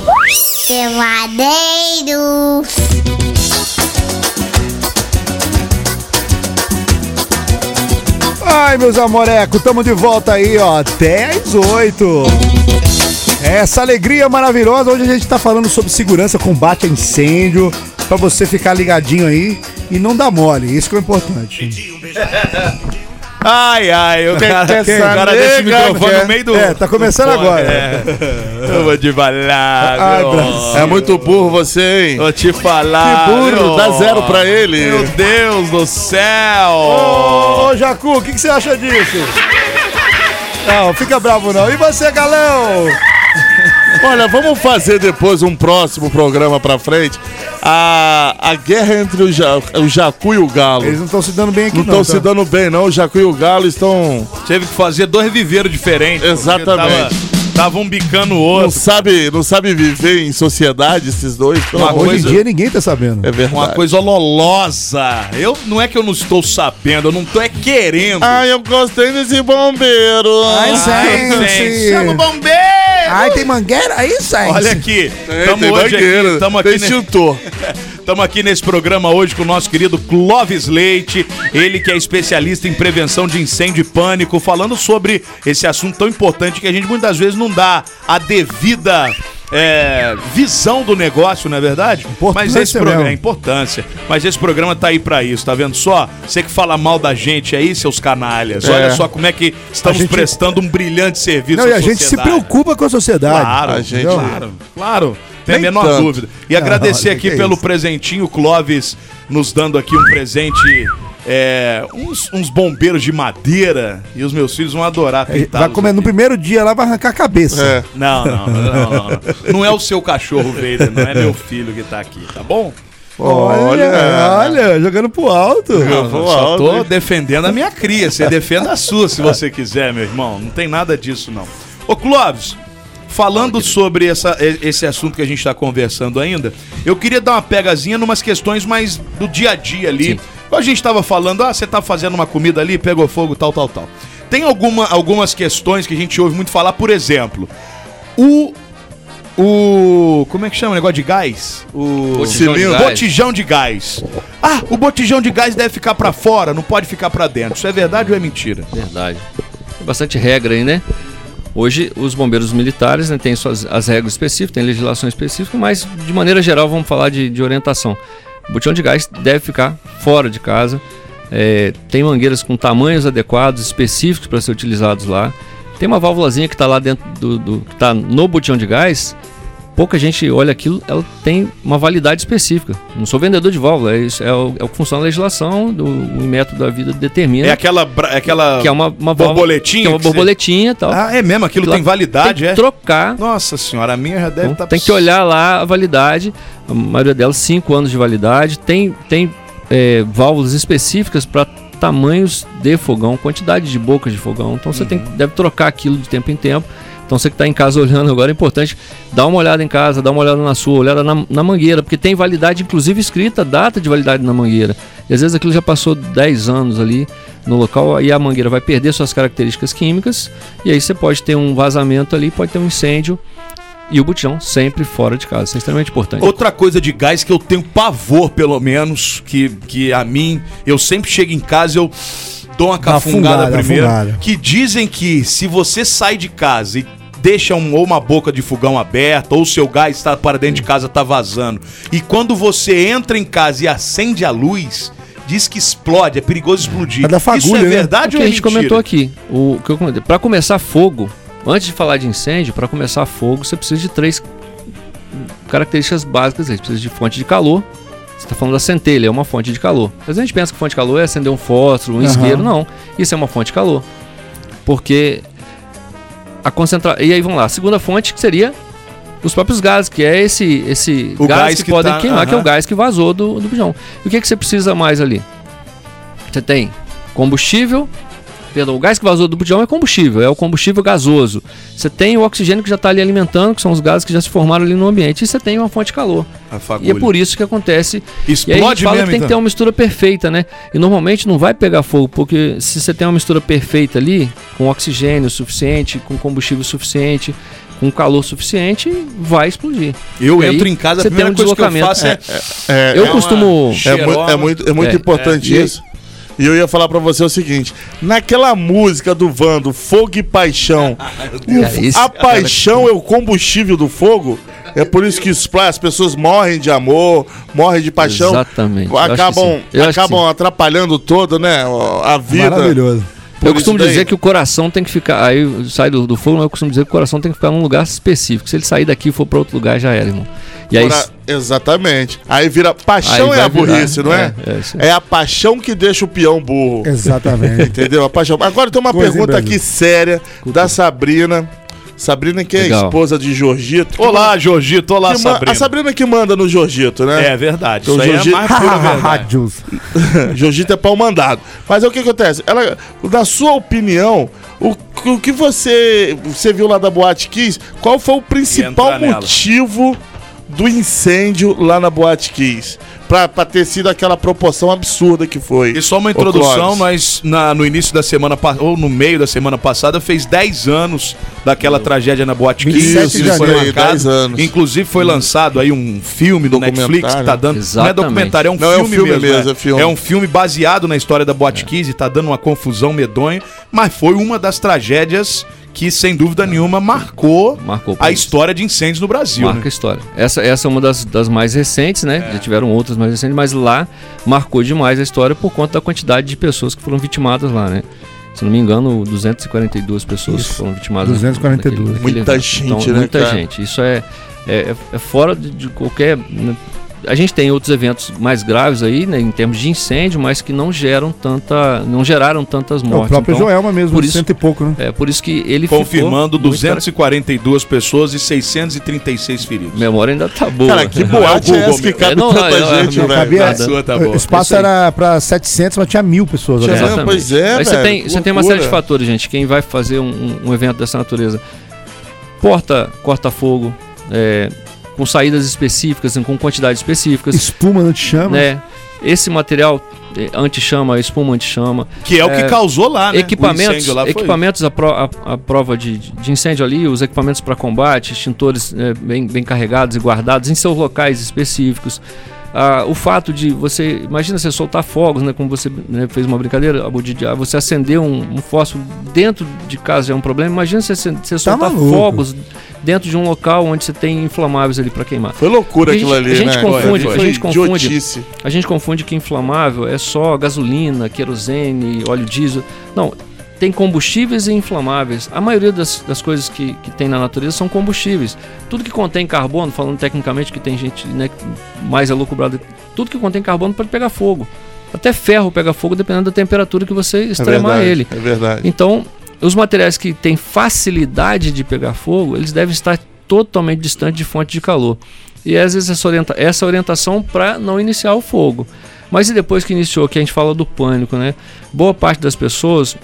Peladeiros. Ai, meus amorecos, tamo de volta aí, ó, até às 8. Essa alegria maravilhosa. Hoje a gente tá falando sobre segurança, combate a incêndio, pra você ficar ligadinho aí e não dar mole. Isso que é o importante. Ai, ai, o cara, quer o cara saber, deixa o microfone cara? no meio do. É, tá começando do agora. É. Eu vou te falar, Ai, meu. Brasil. É muito burro você, hein? Vou te falar. Que burro, dá zero pra ele. Meu Deus do céu. Ô, ô, Jacu, o que, que você acha disso? Não, fica bravo não. E você, Galão? Olha, vamos fazer depois um próximo programa pra frente. A, a guerra entre o, ja, o Jacu e o Galo. Eles não estão se dando bem aqui não não. estão tá? se dando bem, não. O Jacu e o Galo estão. Teve que fazer dois viveiros diferentes. Exatamente. Estavam bicando o Não outro. sabe, não sabe viver em sociedade, esses dois. Pelo Uma amor de Hoje em coisa- dia ninguém tá sabendo. É verdade. Uma coisa ololosa. Eu, não é que eu não estou sabendo, eu não tô é querendo. Ai, eu gostei desse bombeiro. Ai, Ai, gente. Chama o bombeiro! Ai, tem mangueira? Aí, gente? Olha aqui, Tem, estamos tem hoje aqui, estamos tem aqui, ne- extintor. tamo aqui nesse programa hoje com o nosso querido Clóvis Leite, ele que é especialista em prevenção de incêndio e pânico, falando sobre esse assunto tão importante que a gente muitas vezes não dá a devida é, visão do negócio, não é verdade? Mas esse programa é importância. Mas esse programa tá aí pra isso, tá vendo só? Você que fala mal da gente aí, seus canalhas. É. Olha só como é que estamos gente- prestando um brilhante serviço Não, e a gente se sociedade. preocupa com a sociedade. Claro, A gente- claro, claro. Tem a menor tanto. dúvida. E Não, agradecer que aqui é pelo isso? presentinho, Clóvis nos dando aqui um presente. É, uns, uns bombeiros de madeira e os meus filhos vão adorar Vai pintá-los comer no primeiro dia lá, vai arrancar a cabeça. É. Não, não, não, não, não. Não é o seu cachorro, Vader, não é meu filho que tá aqui, tá bom? Olha, olha, jogando pro alto. Não, vou só alto, tô hein? defendendo a minha cria. Você defenda a sua se você quiser, meu irmão. Não tem nada disso, não. Ô, Clóvis, falando sobre essa, esse assunto que a gente está conversando ainda, eu queria dar uma pegazinha numas questões mais do dia a dia ali. Sim. A gente estava falando, ah, você tá fazendo uma comida ali, pegou fogo, tal, tal, tal. Tem alguma, algumas questões que a gente ouve muito falar, por exemplo, o. O. Como é que chama o negócio de gás? O. Botijão de gás. botijão de gás. Ah, o botijão de gás deve ficar pra fora, não pode ficar pra dentro. Isso é verdade ou é mentira? Verdade. Tem bastante regra aí, né? Hoje, os bombeiros militares né, têm suas as regras específicas, têm legislação específica, mas de maneira geral vamos falar de, de orientação. O botijão de gás deve ficar fora de casa. É, tem mangueiras com tamanhos adequados, específicos para ser utilizados lá. Tem uma válvulazinha que está lá dentro do, do que está no botijão de gás. Pouca gente olha aquilo, ela tem uma validade específica. Não sou vendedor de válvula, é, isso, é, o, é o que funciona a legislação, do, o método da vida determina. É aquela. é aquela que é uma, uma válvula- borboletinha que é uma borboletinha e tal. Ah, é mesmo? Aquilo tem validade, tem é? que trocar. Nossa senhora, a minha já deve Então, estar. tem que olhar lá a validade. A maioria delas, 5 anos de validade. Tem, tem é, válvulas específicas para tamanhos de fogão, quantidade de bocas de fogão. Então você tem, Uhum. deve trocar aquilo de tempo em tempo. Então você que está em casa olhando agora é importante dar uma olhada em casa, dar uma olhada na sua, olhada na, na mangueira, porque tem validade, inclusive escrita, data de validade na mangueira. E às vezes aquilo já passou 10 anos ali no local e a mangueira vai perder suas características químicas e aí você pode ter um vazamento ali, pode ter um incêndio e o botijão sempre fora de casa. Isso é extremamente importante. Outra coisa de gás que eu tenho pavor, pelo menos, que, que a mim, eu sempre chego em casa e eu dou uma cafungada afungada, primeiro. Que dizem que se você sai de casa e deixa um- ou uma boca de fogão aberta, ou seu gás está para dentro de casa, tá vazando. E quando você entra em casa e acende a luz, diz que explode, é perigoso explodir. É da Isso fagulha, é né? verdade o ou que é a gente mentira? comentou aqui, o que eu comentei, para começar fogo, antes de falar de incêndio, para começar fogo, você precisa de três características básicas, você precisa de fonte de calor. Você está falando da centelha, é uma fonte de calor. Às vezes a gente pensa que fonte de calor é acender um fósforo, um isqueiro, não. Isso é uma fonte de calor. Porque a concentração. E aí vamos lá, a segunda fonte que seria os próprios gases, que é esse, esse O gás, gás que, que podem tá- queimar, que é o gás que vazou do, do bujão. E o que, que você precisa mais ali? Você tem combustível, perdão, o gás que vazou do bujão é combustível, é o combustível gasoso. Você tem o oxigênio que já está ali alimentando, que são os gases que já se formaram ali no ambiente, e você tem uma fonte de calor. A E é por isso que acontece. e aí a gente Explode fala mesmo, que tem então? que ter uma mistura perfeita, né? E normalmente não vai pegar fogo, porque se você tem uma mistura perfeita ali, com oxigênio suficiente, com combustível suficiente, com calor suficiente, vai explodir. Eu E aí entro em casa, a você primeira tem um coisa que eu deslocamento. faço é. É, Eu é, costumo. é, Cheirosa. muito, é muito, é muito É, importante é. isso. E eu ia falar pra você o seguinte: naquela música do Vando, Fogo e Paixão, o- a paixão é o combustível do fogo. É por isso que as pessoas morrem de amor, morrem de paixão. Exatamente. Acabam, acabam atrapalhando todo, né? A vida. Maravilhoso. Por Eu costumo dizer que o coração tem que ficar. Aí sai do, do fogo, mas eu costumo dizer que o coração tem que ficar num lugar específico. Se ele sair daqui e for para outro lugar, já era, irmão. E aí. Exatamente. Aí vira. Paixão Aí é a vai virar, burrice, não é? é, é. É a paixão que deixa o peão burro. Exatamente. Entendeu? A paixão. Agora tem uma Coisa, pergunta aqui séria da Sabrina. Sabrina, que é Legal. esposa de Jorgito. Olá, Jorgito. Olá, Sabrina. A Sabrina que manda no Jorgito, né? É verdade. Então, Isso aí é Jorgito- mais pura verdade. Rádios. Jorgito é pau mandado. Mas é o que acontece? Ela, na sua opinião, o, o que você, você viu lá da Boate Kiss, qual foi o principal motivo do incêndio lá na Boate Kiss? Pra, pra ter sido aquela proporção absurda que foi. E só uma introdução, nós na- no início da semana passada, ou no meio da semana passada, fez 10 anos daquela tragédia na Boate Kiss. 27 Isso foi janeiro, marcado. 10 anos. Inclusive foi lançado aí um filme do Netflix que tá dando. Não é Exatamente. documentário, é um Não, é um filme, filme mesmo. mesmo, é. é filme. É um filme baseado na história da Boate Kiss e tá dando uma confusão medonha, mas foi uma das tragédias que, sem dúvida nenhuma, marcou, Marcou a história de incêndios no Brasil. Marca né? a história. Essa, essa é uma das, das mais recentes, né? Já tiveram outras mais recentes, mas lá marcou demais a história por conta da quantidade de pessoas que foram vitimadas lá, né? Se não me engano, 242 pessoas Isso. foram vitimadas. 242. naquele- naquele Muita evento. gente, então, né, Muita cara? gente. Isso é, é, é fora de, de qualquer. né? A gente tem outros eventos mais graves aí, né, em termos de incêndio, mas que não geram tanta, não geraram tantas É mortes. o próprio Então, Joelma mesmo, por isso- cento e pouco, né? É por isso que ele Confirmando ficou muito 242 pessoas e 636 feridos. Memória ainda tá boa. Cara, que É o boate é, Google essa que cabe É, não, tanta não, gente, não, velho? cabia- A sua tá O boa. espaço Isso aí. era pra 700, mas tinha mil pessoas. Tinha- dentro. pois é, Aí você tem, você tem uma série de fatores, gente. Quem vai fazer um, um- um evento dessa natureza porta corta-fogo, é, com saídas específicas, com quantidades específicas. Espuma não te chama? Né? Esse material é, anti-chama, espuma anti-chama. Que é o que causou lá, né? Equipamentos, lá foi equipamentos à, pro- prova de, de incêndio ali, os equipamentos para combate, extintores é, bem, bem carregados e guardados em seus locais específicos. Ah, o fato de você, imagina você soltar fogos, né, como você né, fez uma brincadeira, Abu, de, ah, você acender um, um fósforo dentro de casa já é um problema. Imagina você, você soltar maluco. fogos dentro de um local onde você tem inflamáveis ali para queimar. Foi loucura aquilo ali, a gente né? confunde, Foi, a gente confunde. idiotice. A gente confunde que inflamável é só gasolina, querosene, óleo diesel. Não, tem combustíveis e inflamáveis. A maioria das, das coisas que, que tem na natureza são combustíveis. Tudo que contém carbono, falando tecnicamente que tem gente né, mais elucubrada, tudo que contém carbono pode pegar fogo. Até ferro pega fogo dependendo da temperatura que você É extremar verdade, ele. É verdade. Então, os materiais que têm facilidade de pegar fogo, eles devem estar totalmente distantes de fonte de calor. E às vezes essa, orienta essa orientação para não iniciar o fogo. Mas e depois que iniciou, que a gente fala do pânico, né? Boa parte das pessoas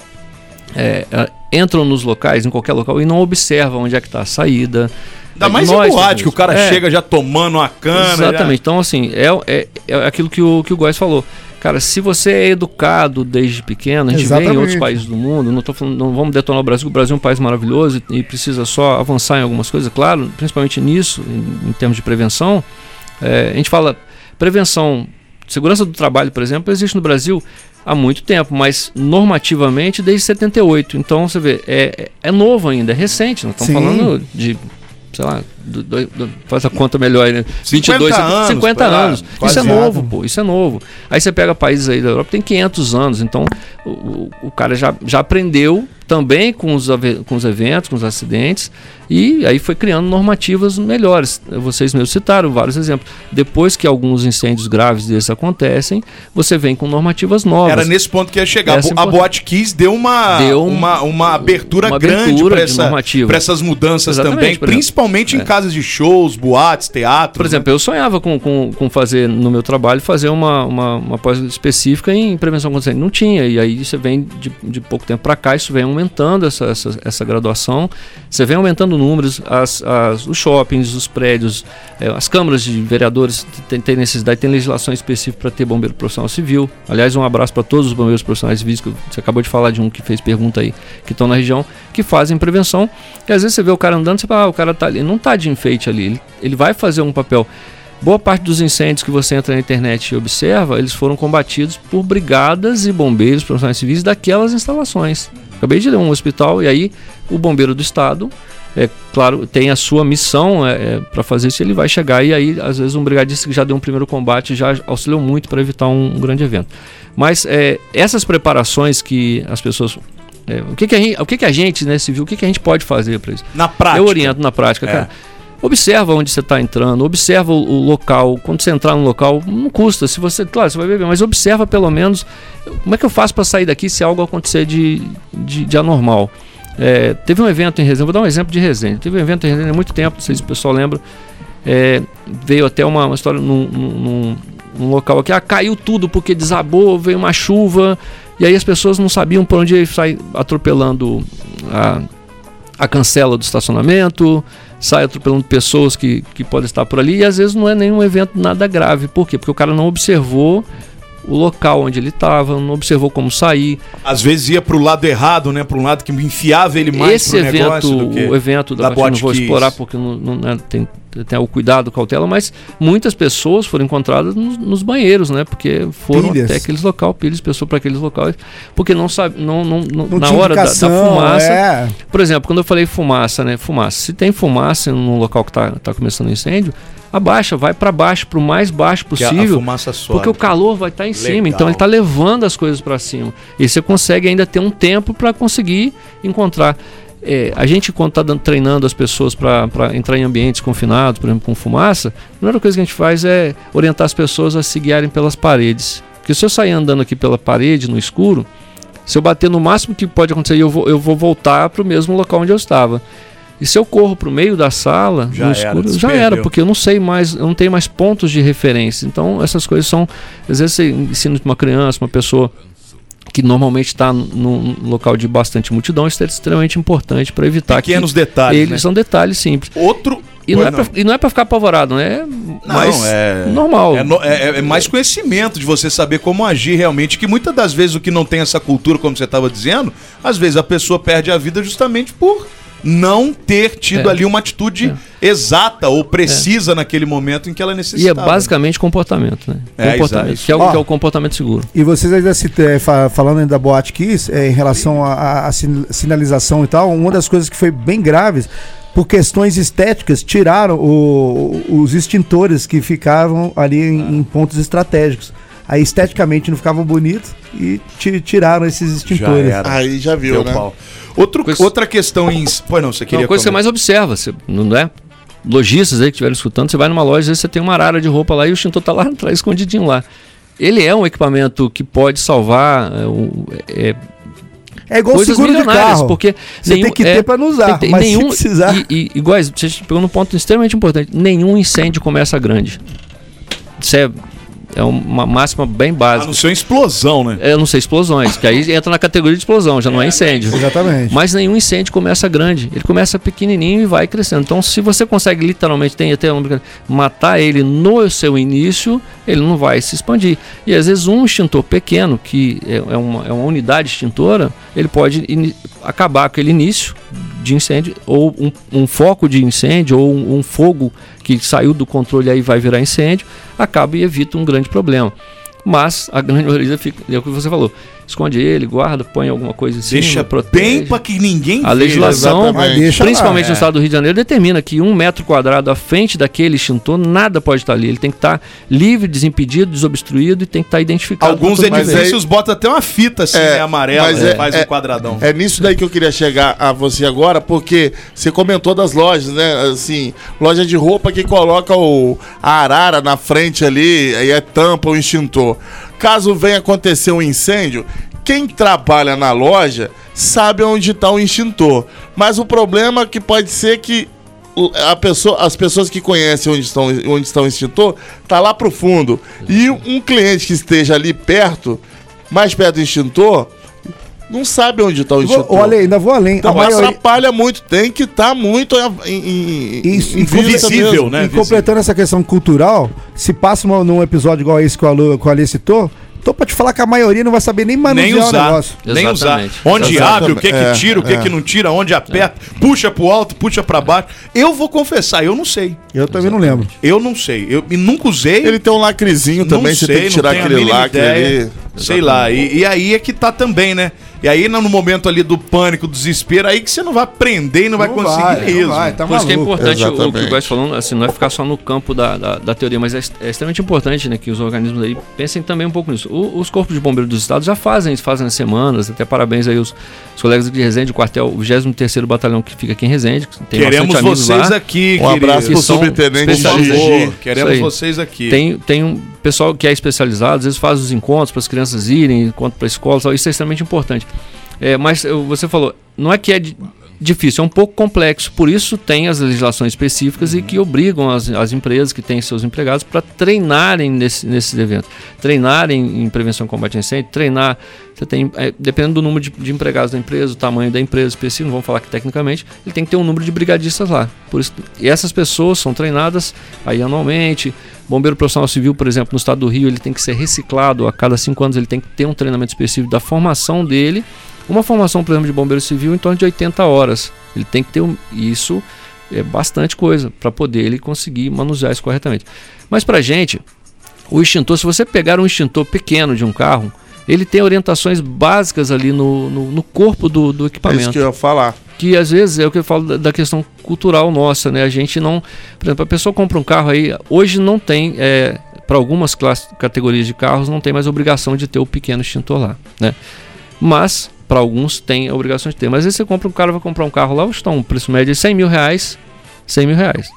é, é, entram nos locais, em qualquer local, e não observam onde é que está a saída. Ainda mais em Nós boate, fazemos que o cara. É. chega já tomando uma cana. Exatamente. Então, assim, é, é, é aquilo que o, que o Góes falou. Cara, se você é educado desde pequeno, a gente vê em Exatamente. outros países do mundo, não, tô falando, não vamos detonar o Brasil, o Brasil é um país maravilhoso e, e precisa só avançar em algumas coisas, claro, principalmente nisso, em, em termos de prevenção. É, a gente fala prevenção, segurança do trabalho, por exemplo, existe no Brasil há muito tempo, mas normativamente desde 78. Então você vê, é, é novo ainda, é recente, nós estamos falando de, sei lá, do, do- faz a conta melhor aí, né? 50 22, anos, 50 por lá, anos. quase Isso é novo, pô, isso é novo. Aí você pega países aí da Europa, tem 500 anos, então o, o- cara já, já aprendeu também com os, com os eventos, com os acidentes, e aí foi criando normativas melhores. Vocês mesmos citaram vários exemplos. Depois que alguns incêndios graves desses acontecem, você vem com normativas novas. Era nesse ponto que ia chegar. Essa é a importante. Boate Kiss deu uma, Deu um- uma, uma abertura uma grande para essa, essas mudanças Exatamente, também, principalmente em É. casas de shows, boates, teatro. Por exemplo, eu sonhava com, com, com fazer no meu trabalho fazer uma, uma, uma pós específica em prevenção contra incêndio. Não tinha. E aí você vem de, de pouco tempo para cá, isso vem aumentando essa, essa, essa graduação. Você vem aumentando números, as, as, os shoppings, os prédios, eh, as câmaras de vereadores têm tem necessidade, tem legislação específica para ter bombeiro profissional civil. Aliás, um abraço para todos os bombeiros profissionais civis, que você acabou de falar de um que fez pergunta aí, que estão na região, que fazem prevenção. E às vezes você vê o cara andando, você fala, ah, o cara tá ali, não tá de enfeite ali, ele, ele vai fazer um papel. Boa parte dos incêndios que você entra na internet e observa, eles foram combatidos por brigadas e bombeiros profissionais civis daquelas instalações. Acabei de ler um hospital e aí o bombeiro do estado, é claro, tem a sua missão é, para fazer isso, ele vai chegar e aí às vezes um brigadista que já deu um primeiro combate já auxiliou muito para evitar um, um grande evento. Mas é, essas preparações que as pessoas é, o que, que a gente, o que, que a gente, né, civil, o que, que a gente pode fazer para isso? Na prática. Eu oriento na prática, É. cara. Observa onde você está entrando, observa o, o local. Quando você entrar no local, não custa. Se você, claro, você vai beber, mas observa pelo menos como é que eu faço para sair daqui se algo acontecer de, de, de anormal. É, teve um evento em Resende, vou dar um exemplo de Resende. Teve um evento em Resende há muito tempo, não sei se o pessoal lembra. É, veio até uma, uma história num, num- num- local aqui, ah, caiu tudo porque desabou, veio uma chuva, e aí as pessoas não sabiam por onde ia sair atropelando a, a cancela do estacionamento, sai atropelando pessoas que, que podem estar por ali, e às vezes não é nenhum evento nada grave. Por quê? Porque o cara não observou o local onde ele estava, não observou como sair. Às vezes ia pro lado errado, né? Pro lado que enfiava ele mais Esse pro evento, negócio do que o evento da, da Batina, não Boate vou Kiss. explorar porque não, não, né, tem, tem o cuidado, cautela, mas muitas pessoas foram encontradas nos, nos banheiros, né? Porque foram Pilhas. até aqueles locais, pilhas, pessoas para aqueles locais, porque não sabe, não, não, não- Não na tinha hora da, da fumaça. é. Por exemplo, quando eu falei fumaça, né? Fumaça. Se tem fumaça num local que está tá começando incêndio, abaixa, vai para baixo, para o mais baixo possível. Porque o calor vai estar em cima, Legal. então ele está levando as coisas para cima. E você consegue ainda ter um tempo para conseguir encontrar. É, a gente, quando está treinando as pessoas para entrar em ambientes confinados, por exemplo, com fumaça, a primeira coisa que a gente faz é orientar as pessoas a se guiarem pelas paredes. Porque se eu sair andando aqui pela parede, no escuro, se eu bater no máximo que pode acontecer, eu vou, eu vou voltar para o mesmo local onde eu estava. E se eu corro para o meio da sala, Já no era, escuro, se já era, porque eu não sei mais, eu não tenho mais pontos de referência. Então, essas coisas são. Às vezes você ensina para uma criança, uma pessoa que normalmente está num local de bastante multidão, isso é extremamente importante para evitar Pequenos que detalhes, eles né? são detalhes simples. Outro. E não, é pra, e não é pra ficar apavorado, né? Não, Mas é normal. É, no- é- é mais conhecimento de você saber como agir realmente. Que muitas das vezes o que não tem essa cultura, como você estava dizendo, às vezes a pessoa perde a vida justamente por não ter tido É. ali uma atitude exata ou precisa naquele momento em que ela E é necessitava. basicamente comportamento, né? É, comportamento, que, é o, Ó. que é o comportamento seguro. E vocês ainda se, fa- falando ainda da Boate Kiss, em relação à- à à sin- sinalização e tal, uma das coisas que foi bem graves, por questões estéticas, tiraram o- os extintores que ficavam ali em, em pontos estratégicos. Aí esteticamente não ficavam bonitos e ti- tiraram esses extintores. era. Aí já viu, Deu né? pau. Outro, Coisa- Outra questão em. Pois não, você É queria. uma coisa que você mais observa, você, não é? Lojistas aí que estiverem escutando, você vai numa loja, às vezes você tem uma arara de roupa lá e o extintor tá lá atrás, escondidinho lá. Ele é um equipamento que pode salvar é, o- é, É igual o coisas seguro de carro. porque Você tem que ter pra não usar, tem- mas se nenhum, precisar- E, e, iguais, você pegou num ponto extremamente importante, nenhum incêndio começa grande. Isso é, é uma máxima bem A básica. não ser uma explosão, né? É, não sei, explosões, que aí entra na categoria de explosão, já não é incêndio. Exatamente. Mas nenhum incêndio começa grande. Ele começa pequenininho e vai crescendo. Então, se você consegue literalmente tem até uma brincadeira, matar ele no seu início, ele não vai se expandir. E às vezes um extintor pequeno, que é é uma, é uma unidade extintora, ele pode acabar com aquele início de incêndio, ou um, um foco de incêndio, ou um, um fogo que saiu do controle aí vai virar incêndio, acaba e evita um grande problema. Mas a grande maioria fica, é o que você falou, esconde ele, guarda, põe alguma coisa em cima, Deixa protege. bem pra que ninguém A legislação. Deixa principalmente lá, no é. estado do Rio de Janeiro, determina que um metro quadrado à frente daquele extintor, nada pode estar ali. Ele tem que estar livre, desimpedido, desobstruído e tem que estar identificado. Alguns edifícios botam até uma fita assim, É, né, amarela, mas né, é- faz é- um quadradão. É nisso daí que eu queria chegar a você agora, porque você comentou das lojas, né? Assim, loja de roupa que coloca o, a arara na frente ali, aí é tampa o extintor. Caso venha acontecer um incêndio, quem trabalha na loja sabe onde está o extintor. Mas o problema é que pode ser que pessoa, as pessoas que conhecem onde, estão, onde está o extintor, tá lá pro fundo. E um cliente que esteja ali perto, mais perto do extintor, não sabe onde está o Eu vou-. Olha, ainda vou além. Então a maioria, atrapalha muito, tem que estar muito em, em, em, Isso, em e vista visível, mesmo. né? E completando essa questão cultural, se passa uma- num episódio igual esse que o Alê, que o Alê citou, tô pra te falar que a maioria não vai saber nem manusear Nem o usar, negócio. nem usar. Exatamente. Onde Exatamente. abre, o que que É, tira, o que é. que não tira, onde aperta, puxa pro alto, puxa pra baixo. Eu vou confessar, eu não sei. Eu também não lembro. Eu não sei. Eu e nunca usei. Ele tem um lacrezinho não também, você sei, tem que tirar aquele lacre ali. Sei lá. E, e aí é que tá também, né? E aí no momento ali do pânico, do desespero, aí que você não vai aprender e não vai Não conseguir vai, mesmo. vai, tá Por isso que é importante o, o que o Exatamente. Góis falando, assim, não é ficar só no campo da, da, da teoria, mas é, é extremamente importante né, que os organismos aí pensem também um pouco nisso. O- os corpos de bombeiros dos estados já fazem isso, fazem as semanas, até parabéns aí os, os colegas aqui de Resende, o quartel, o 23º Batalhão que fica aqui em Resende, que tem Queremos vocês lá. aqui, Um abraço queridos. pro subtenente. Gigi. favor, queremos vocês aqui. Tem, tem um pessoal que é especializado, às vezes faz os encontros para as crianças irem, encontro para a escola, tal, isso é extremamente importante. É, mas você falou, não é que é di- difícil, é um pouco complexo, por isso tem as legislações específicas e que obrigam as, as empresas que têm seus empregados para treinarem nesse, nesses eventos. Treinarem em prevenção e combate a incêndio, treinar. Você tem, é, dependendo do número de, de empregados da empresa, o tamanho da empresa específico, não vamos falar que tecnicamente, ele tem que ter um número de brigadistas lá. Por isso, e essas pessoas são treinadas aí anualmente. Bombeiro profissional civil, por exemplo, no estado do Rio, ele tem que ser reciclado a cada cinco anos, ele tem que ter um treinamento específico da formação dele. Uma formação, por exemplo, de bombeiro civil em torno de 80 horas. Ele tem que ter um, isso é bastante coisa para poder ele conseguir manusear isso corretamente. Mas para gente, o extintor, se você pegar um extintor pequeno de um carro, ele tem orientações básicas ali no, no, no corpo do, do É equipamento isso que eu ia falar. que às vezes é o que eu falo da, questão cultural nossa, né? A gente não, por exemplo, a pessoa compra um carro aí, hoje não tem, é, para algumas classes, categorias de carros, não tem mais obrigação de ter o pequeno extintor lá, né? Mas para alguns tem a obrigação de ter. Mas aí você compra um cara vai comprar um carro lá, está um preço médio de 100 mil reais, 100 mil reais.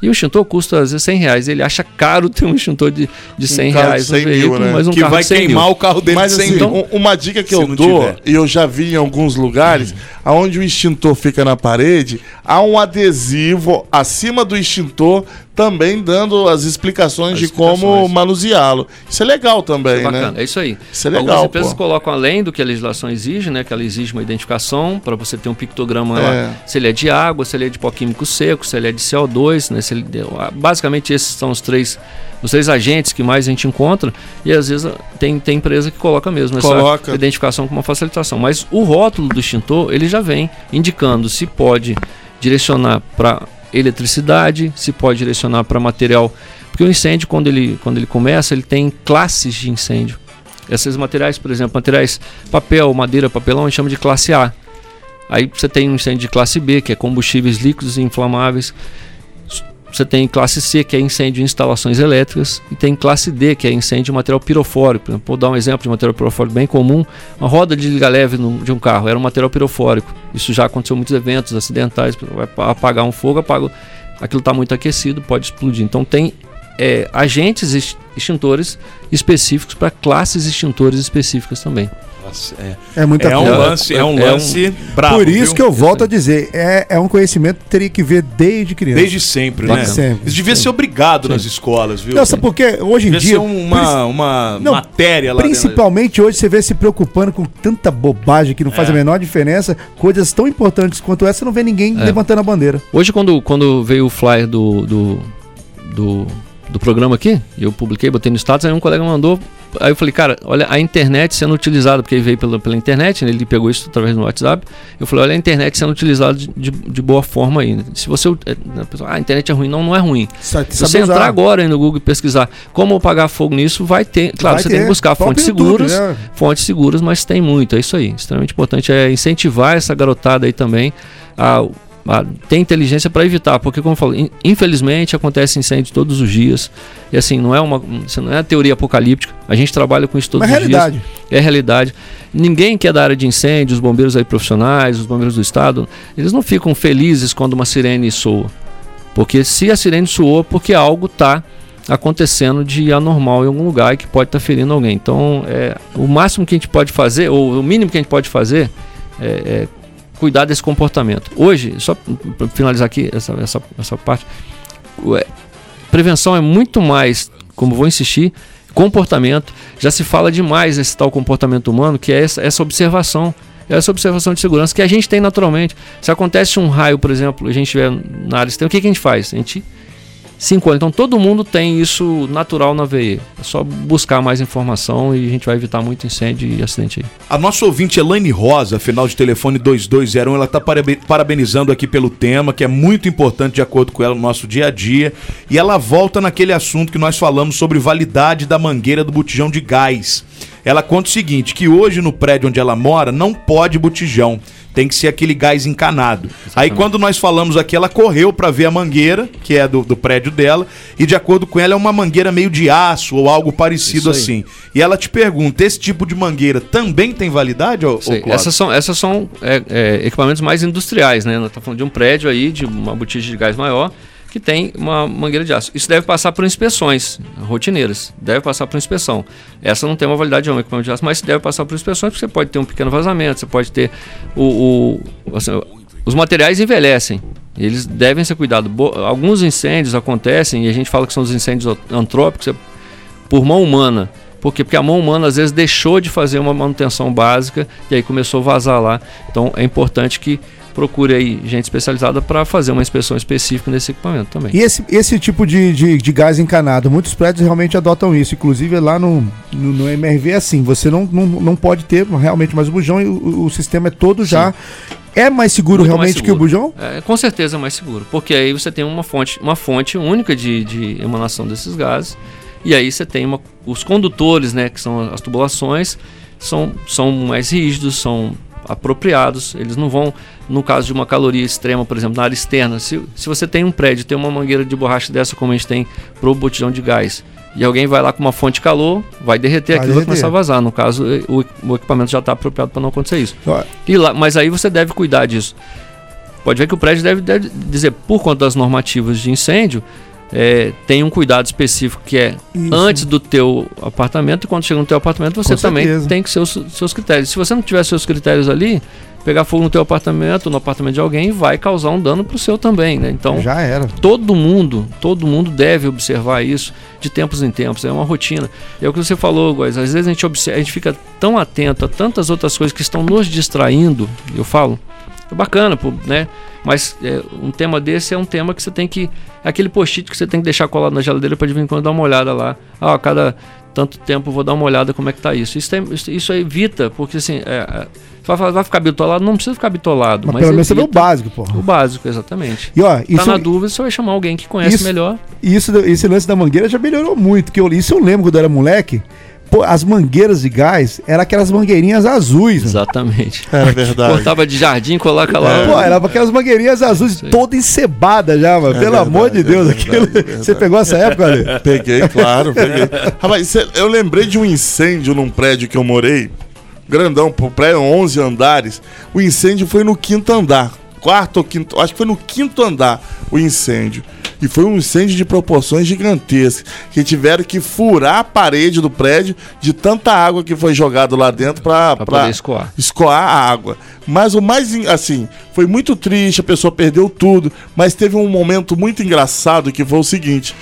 E o extintor custa às vezes 100 reais. Ele acha caro ter um extintor de, de 100 carro de reais 100 no mil, veículo, né? mas um que carro vai de 100 queimar mil. o carro dele Mas sem assim, então, um- uma dica que se eu não dou, tiver. e eu já vi em alguns lugares, aonde o extintor fica na parede, há um adesivo acima do extintor também dando as explicações As de como explicações. manuseá-lo. Isso é legal também, Bacana, né? é isso aí. Isso é legal, Algumas empresas pô. colocam além do que a legislação exige, né? Que ela exige uma identificação para você ter um pictograma lá, É. se ele é de água, se ele é de pó químico seco, se ele é de CO2, né? Se ele, basicamente esses são os três, os três agentes que mais a gente encontra e às vezes tem, tem empresa que coloca mesmo Coloca. essa identificação como uma facilitação. Mas o rótulo do extintor ele já vem indicando se pode direcionar para eletricidade, se pode direcionar para material, porque o incêndio quando ele quando ele começa ele tem classes de incêndio. Esses materiais, por exemplo, materiais papel, madeira, papelão, a gente chama de classe A. Aí você tem um incêndio de classe B, que é combustíveis líquidos e inflamáveis. Você tem classe C, que é incêndio em instalações elétricas, e tem classe D, que é incêndio de material pirofórico. Vou dar um exemplo de material pirofórico bem comum. Uma roda de liga leve de um carro era um material pirofórico. Isso já aconteceu em muitos eventos acidentais. Vai pa- apagar um fogo, apaga, aquilo está muito aquecido, pode explodir. Então tem é, agentes ex- extintores específicos para classes extintores específicas também. É. É muita É um coisa. lance, é um É um- lance. Por isso viu? que eu volto a dizer, é, é um conhecimento que teria que ver desde criança. Desde sempre, né? Desde sempre. Isso devia ser obrigado nas escolas, viu? Nossa, porque hoje em devia dia. ser uma, uma Não, matéria lá dentro. Principalmente hoje você vê se preocupando com tanta bobagem que não faz É. a menor diferença. Coisas tão importantes quanto essa, não vê ninguém É. levantando a bandeira. Hoje, quando, quando veio o flyer do, do, do, do programa aqui, eu publiquei, botei no status, aí um colega mandou. Aí eu falei, cara, olha a internet sendo utilizada, porque ele veio pela, pela internet, né, ele pegou isso através do WhatsApp. Eu falei, olha a internet sendo utilizada de, de, de boa forma aí. né? Se você. é, A pessoa, ah, a internet é ruim. Não, não é ruim. Sa- Se você usar. entrar agora aí no Google e pesquisar como apagar fogo nisso, vai ter. Claro, Vai você ter. tem que buscar Próprio fontes YouTube, seguras. né? Fontes seguras, mas tem muito. É isso aí. Extremamente importante é incentivar essa garotada aí também a, a ter inteligência para evitar. Porque, como eu falo, in- infelizmente acontece incêndio todos os dias. E assim, não é uma. Não é teoria apocalíptica. A gente trabalha com isso todos Mas é os realidade. dias. É realidade. Ninguém que é da área de incêndio, os bombeiros aí profissionais, os bombeiros do estado, eles não ficam felizes quando uma sirene soa. Porque se a sirene soou, porque algo está acontecendo de anormal em algum lugar e que pode estar ferindo alguém. Então, é, o máximo que a gente pode fazer, ou o mínimo que a gente pode fazer, é, é cuidar desse comportamento. Hoje, só para finalizar aqui essa, essa, essa parte, o- é, prevenção é muito mais, como vou insistir, comportamento. Já se fala demais nesse tal comportamento humano, que é essa, essa observação. É essa observação de segurança que a gente tem naturalmente. Se acontece um raio, por exemplo, a gente estiver na área externa, o que, que a gente faz? A gente se encolhe. Então todo mundo tem isso natural na veia. É só buscar mais informação e a gente vai evitar muito incêndio e acidente aí. A nossa ouvinte Elaine Rosa, final de telefone 2201, ela está parabenizando aqui pelo tema, que é muito importante de acordo com ela no nosso dia a dia. E ela volta naquele assunto que nós falamos sobre validade da mangueira do botijão de gás. Ela conta o seguinte: que hoje no prédio onde ela mora não pode botijão. Tem que ser aquele gás encanado. Aí quando nós falamos aqui, ela correu para ver a mangueira, que é do, do prédio dela, e de acordo com ela é uma mangueira meio de aço ou algo parecido assim. E ela te pergunta: esse tipo de mangueira também tem validade? Essas são, essas são é, é, equipamentos mais industriais, né? Nós estamos falando de um prédio aí, de uma botija de gás maior, que tem uma mangueira de aço. Isso deve passar por inspeções rotineiras, deve passar por inspeção. Essa não tem uma validade, é um equipamento de aço, mas deve passar por inspeções, porque você pode ter um pequeno vazamento, você pode ter o. o assim, os materiais envelhecem. Eles devem ser cuidados. Alguns incêndios acontecem, e a gente fala que são os incêndios antrópicos, é por mão humana. Por quê? Porque a mão humana às vezes deixou de fazer uma manutenção básica e aí começou a vazar lá. Então é importante que procure aí gente especializada para fazer uma inspeção específica nesse equipamento também. E esse, esse tipo de, de, de gás encanado, muitos prédios realmente adotam isso. Inclusive lá no, no, no MRV é assim, você não, não, não pode ter realmente mais o bujão e o, o sistema é todo já. É mais seguro Muito mais realmente que o seguro. bujão? É, com certeza é mais seguro, porque aí você tem uma fonte, uma fonte única de, de emanação desses gases, e aí você tem uma, os condutores, né, que são as tubulações, são, são mais rígidos, são apropriados, eles não vão, no caso de uma caloria extrema, por exemplo, na área externa, se, se você tem um prédio, tem uma mangueira de borracha dessa, como a gente tem pro botijão de gás, e alguém vai lá com uma fonte de calor, vai derreter Vai aquilo e vai derreter. começar a vazar. No caso, o, o equipamento já está apropriado para não acontecer isso. E lá, mas aí você deve cuidar disso. Pode ver que o prédio deve, deve dizer, por conta das normativas de incêndio, é, tem um cuidado específico que é Isso. antes do teu apartamento e quando chega no teu apartamento você Com também certeza. tem que ser os seus critérios. Se você não tiver seus critérios ali, pegar fogo no teu apartamento, no apartamento de alguém, vai causar um dano pro seu também, né? Então, Já era. todo mundo, todo mundo deve observar isso de tempos em tempos, é uma rotina. E é o que você falou, Góis, às vezes a gente, observa, a gente fica tão atento a tantas outras coisas que estão nos distraindo, eu falo, é bacana, né? Mas é, um tema desse é um tema que você tem que. É aquele post-it que você tem que deixar colado na geladeira para de vez em quando dar uma olhada lá. Ah, a cada tanto tempo vou dar uma olhada como é que tá isso. Isso, tem- isso, isso evita, porque assim, é, é, vai, ficar bitolado? Não precisa ficar bitolado. Mas, Mas, pelo menos você vê o básico, porra. o básico, exatamente. E ó, Tá isso, na dúvida, você vai chamar alguém que conhece Isso- melhor. isso, esse lance da mangueira já melhorou muito. Que eu, isso eu lembro quando eu era moleque. Pô, as mangueiras de gás eram aquelas mangueirinhas azuis. né? Exatamente. Era verdade. Cortava de jardim, coloca lá. Pô, era aquelas mangueirinhas azuis toda encebada já, mano. É Pelo verdade, amor de é Deus. verdade, aquilo... é verdade. Você pegou essa época, Ale? Peguei, claro, peguei. Rapaz, eu lembrei de um incêndio num prédio que eu morei, grandão, pro prédio 11 andares. O incêndio foi no quinto andar, quarto ou quinto, acho que foi no quinto andar o incêndio. E foi um incêndio de proporções gigantescas, que tiveram que furar a parede do prédio de tanta água que foi jogado lá dentro poder escoar. escoar a água. Mas o mais, assim, foi muito triste, a pessoa perdeu tudo, mas teve um momento muito engraçado que foi o seguinte.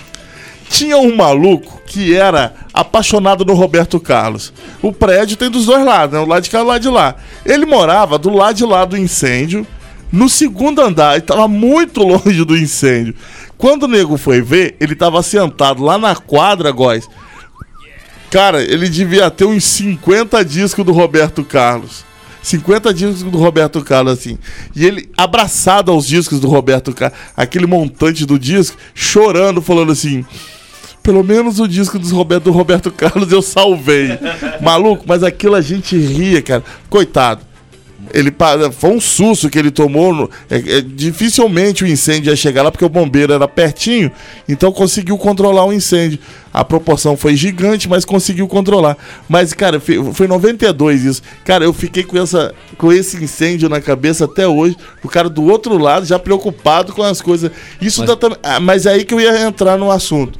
Tinha um maluco que era apaixonado no Roberto Carlos. O prédio tem dos dois lados, né? O lado de cá e o lado de lá. Ele morava do lado de lá do incêndio, no segundo andar, e estava muito longe do incêndio. Quando o nego foi ver, ele estava sentado lá na quadra, góis. Cara, ele devia ter uns 50 discos do Roberto Carlos. 50 discos do Roberto Carlos, assim. E ele abraçado aos discos do Roberto Carlos, aquele montante do disco, chorando, falando assim. Pelo menos o disco do Roberto, do Roberto Carlos eu salvei. Maluco, mas aquilo a gente ria, cara. Coitado. Ele foi um susto que ele tomou. no- é- é, dificilmente o incêndio ia chegar lá porque o bombeiro era pertinho, então conseguiu controlar o incêndio. A proporção foi gigante, mas conseguiu controlar. Mas cara, foi 92 isso. Cara, eu fiquei com essa com esse incêndio na cabeça até hoje. O cara do outro lado já preocupado com as coisas. Isso Mas- dá também. ah, Mas é aí que eu ia entrar no assunto.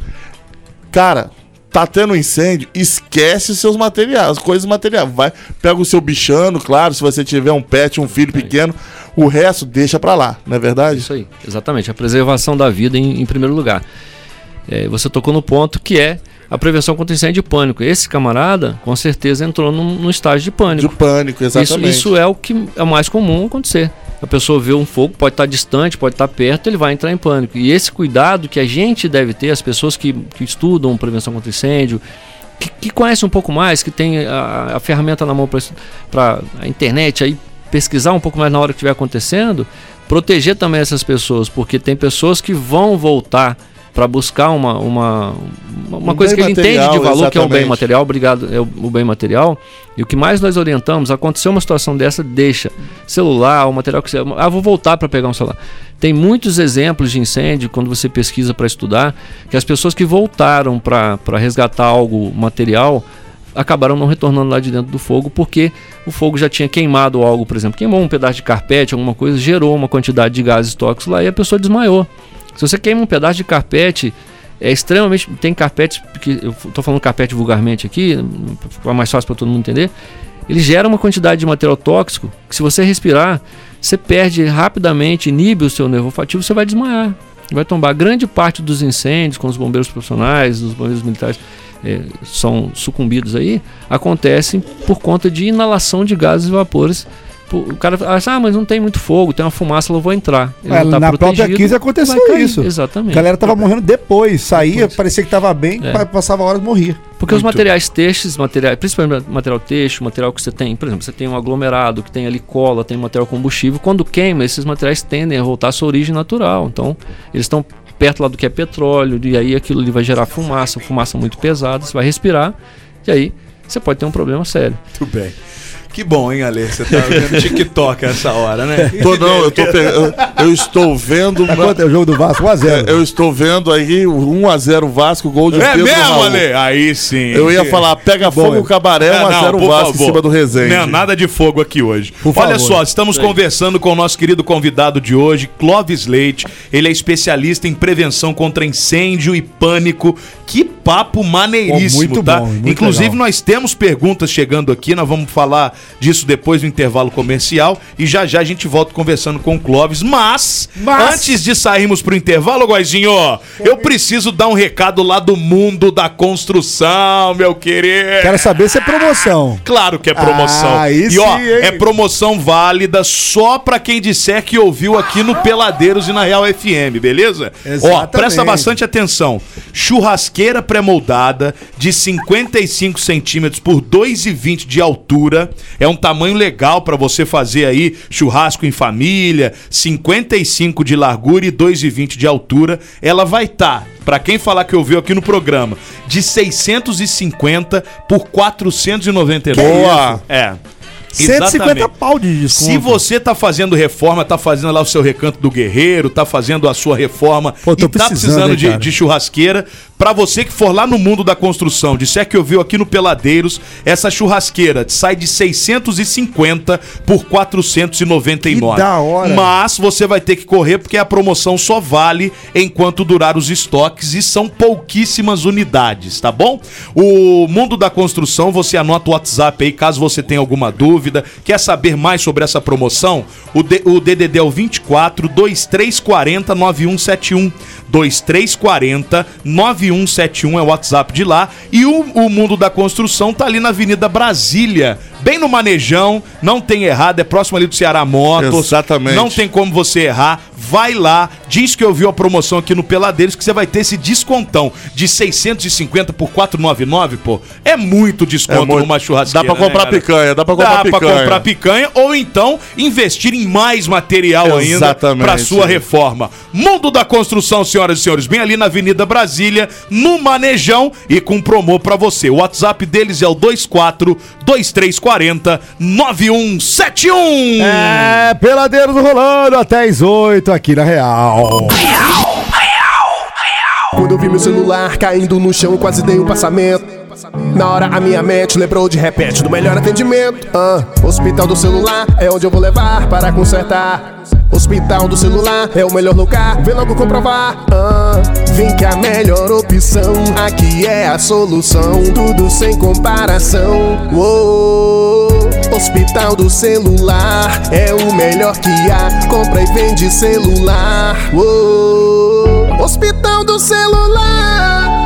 Cara, tá tendo incêndio, esquece seus materiais, coisas materiais. Vai, pega o seu bichano, claro, se você tiver um pet, um filho pequeno, o resto deixa pra lá, não é verdade? Isso aí, exatamente. A preservação da vida em, em primeiro lugar. É, você tocou no ponto que é a prevenção contra incêndio de pânico. Esse camarada, com certeza, entrou num, num estágio de pânico. De pânico, Isso, exatamente. isso é o que é mais comum acontecer. A pessoa vê um fogo, pode estar distante, pode estar perto, ele vai entrar em pânico. E esse cuidado que a gente deve ter, as pessoas que, que estudam prevenção contra incêndio, que, que conhecem um pouco mais, que tem a, a ferramenta na mão para a internet, aí pesquisar um pouco mais na hora que estiver acontecendo, proteger também essas pessoas, porque tem pessoas que vão voltar para buscar uma, uma, uma Um coisa que ele entende de material, valor, que é o bem exatamente. material, obrigado, é o, o bem material. E o que mais nós orientamos, aconteceu uma situação dessa, deixa celular, o material que você. Ah, vou voltar para pegar um celular. Tem muitos exemplos de incêndio, quando você pesquisa para estudar, que as pessoas que voltaram para resgatar algo material acabaram não retornando lá de dentro do fogo, porque o fogo já tinha queimado algo, por exemplo, queimou um pedaço de carpete, alguma coisa, gerou uma quantidade de gases tóxicos lá e a pessoa desmaiou. Se você queima um pedaço de carpete, é extremamente. Tem carpetes, que eu estou falando carpete vulgarmente aqui, para mais fácil para todo mundo entender. Ele gera uma quantidade de material tóxico que, se você respirar, você perde rapidamente, inibe o seu nervo olfativo, você vai desmaiar. Vai tombar. Grande parte dos incêndios, com os bombeiros profissionais, os bombeiros militares eh, são sucumbidos aí, acontecem por conta de inalação de gases e vapores. O cara fala, ah, mas não tem muito fogo, tem uma fumaça, eu vou entrar. Ele É, não tá na própria 15 aconteceu isso. Exatamente. A galera tava morrendo depois, saía, Depois. parecia que tava bem, É. pa- passava horas morria. Porque os Muito. materiais textos, materiais, principalmente material texto, material que você tem, por exemplo, você tem um aglomerado que tem ali cola, tem material combustível, quando queima, esses materiais tendem a voltar à sua origem natural. Então, eles estão perto lá do que é petróleo, e aí aquilo ali vai gerar fumaça, fumaça muito pesada, você vai respirar, e aí você pode ter um problema sério. Muito bem. Que bom, hein, Ale? Você tá vendo TikTok essa hora, né? Tô não, eu, tô pe- eu, eu estou vendo. Tá quanto é o jogo do Vasco? 1x0. Eu estou vendo aí o 1x0 Vasco, gol de É Pedro mesmo, Raul. Ale? Aí sim. Eu ia falar, pega fogo o cabaré, É, 1x0 não, por Vasco em favor. cima do Resende. Não, nada de fogo aqui hoje. Por Olha favor. só, estamos conversando com o nosso querido convidado de hoje, Clóvis Leite. Ele é especialista em prevenção contra incêndio e pânico. Que papo maneiríssimo, Pô, muito tá? bom, muito Inclusive, legal. nós temos perguntas chegando aqui, nós vamos falar disso depois do intervalo comercial e já já a gente volta conversando com o Clóvis. Mas, Mas- antes de sairmos pro intervalo, Goizinho, eu preciso dar um recado lá do mundo da construção, meu querido. Quero saber se é promoção. Claro que é promoção. Ah, e ó, sim, é promoção válida só pra quem disser que ouviu aqui no Peladeiros e na Real FM, beleza? Ó, Exatamente. presta bastante atenção. Churrasqueira pré-moldada de 55 centímetros por 2,20 de altura. É um tamanho legal pra você fazer aí churrasco em família. 55 de largura e 2,20 de altura. Ela vai estar, pra quem falar que ouviu aqui no programa, de 650 por 499. Boa! É. 150 Exatamente. pau de desconto. Se você tá fazendo reforma, tá fazendo lá o seu recanto do guerreiro, tá fazendo a sua reforma Pô, e tá precisando, precisando de, de churrasqueira, pra você que for lá no mundo da construção, disser que ouviu aqui no Peladeiros, essa churrasqueira sai de 650 por 499. Que da hora. Mas você vai ter que correr porque a promoção só vale enquanto durar os estoques e são pouquíssimas unidades, tá bom? O mundo da construção, você anota o WhatsApp aí caso você tenha alguma dúvida, quer saber mais sobre essa promoção? O, D- o DDD é o 24 2340 9171. 2340 9171 é o WhatsApp de lá. E o, o mundo da construção tá ali na Avenida Brasília, bem no Manejão, não tem errado, é próximo ali do Ceará Motos. Exatamente. Não tem como você errar. Vai lá, diz que ouviu a promoção aqui no Peladeiros que você vai ter esse descontão de 650 por 499, pô. É muito desconto É muito. numa churrasqueira. Dá pra comprar né, picanha, dá pra comprar dá pra picanha. comprar picanha ou então investir em mais material ainda Exatamente. pra sua reforma. Mundo da Construção, senhoras e senhores, bem ali na Avenida Brasília, no Manejão e com promo pra você. O WhatsApp deles é o 24 2340 9171. É, Peladeiros rolando até as 8 aqui na Real. Quando eu vi meu celular caindo no chão, quase dei um passamento. Na hora a minha mente lembrou de repente do melhor atendimento. Ah, hospital do celular é onde eu vou levar para consertar. Hospital do celular é o melhor lugar, vem logo comprovar. Ah, vem que a melhor opção aqui é a solução, tudo sem comparação. Uou, hospital do celular é o melhor que há, compra e vende celular. Uou, hospital do celular.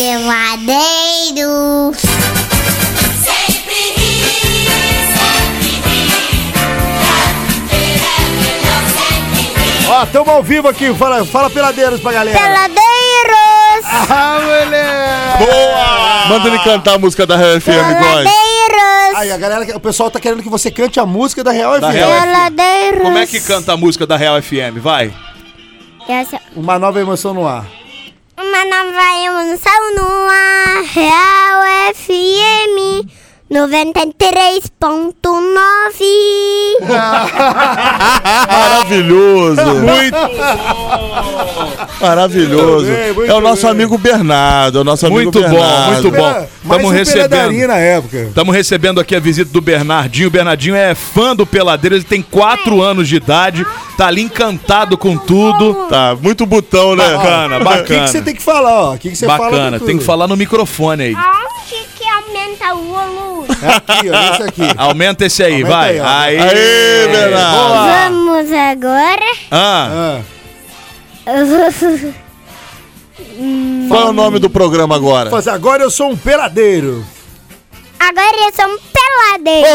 Peladeiros. Ó, tamo ao vivo aqui. Fala, fala Peladeiros pra galera. Peladeiros. Ah, moleque. Boa! Manda ele cantar a música da Real FM. Peladeiros. Aí, a galera, o pessoal tá querendo que você cante a música da Real Da FM. Real FM. Peladeiros. Como é que canta a música da Real FM? Vai. Essa- Uma nova emoção no ar. Uma nova emoção no ar. Real FM 93.9. Maravilhoso. Muito, Maravilhoso. Muito bem, muito é o nosso bem. amigo Bernardo, é o nosso amigo muito bom, Bernardo. muito bom. Mais Estamos um recebendo. Na época. Estamos recebendo aqui a visita do Bernardinho. O Bernardinho é fã do Peladeiro, ele tem 4 anos de idade, tá ali encantado com tudo. Tá, muito butão, né? Bacana, O que, bacana. que você tem que falar, ó? O que, que você fala? Bacana, tem que falar no microfone aí. Aumenta o volume? É aqui, ó, esse aqui. Aumenta esse aí, Aumenta vai. aí, ó. Aí, Aê, Bernardo. Vamos agora. Ah, Ah, Qual é o nome do programa agora? mas agora eu sou um peladeiro. Agora eles são peladeiros.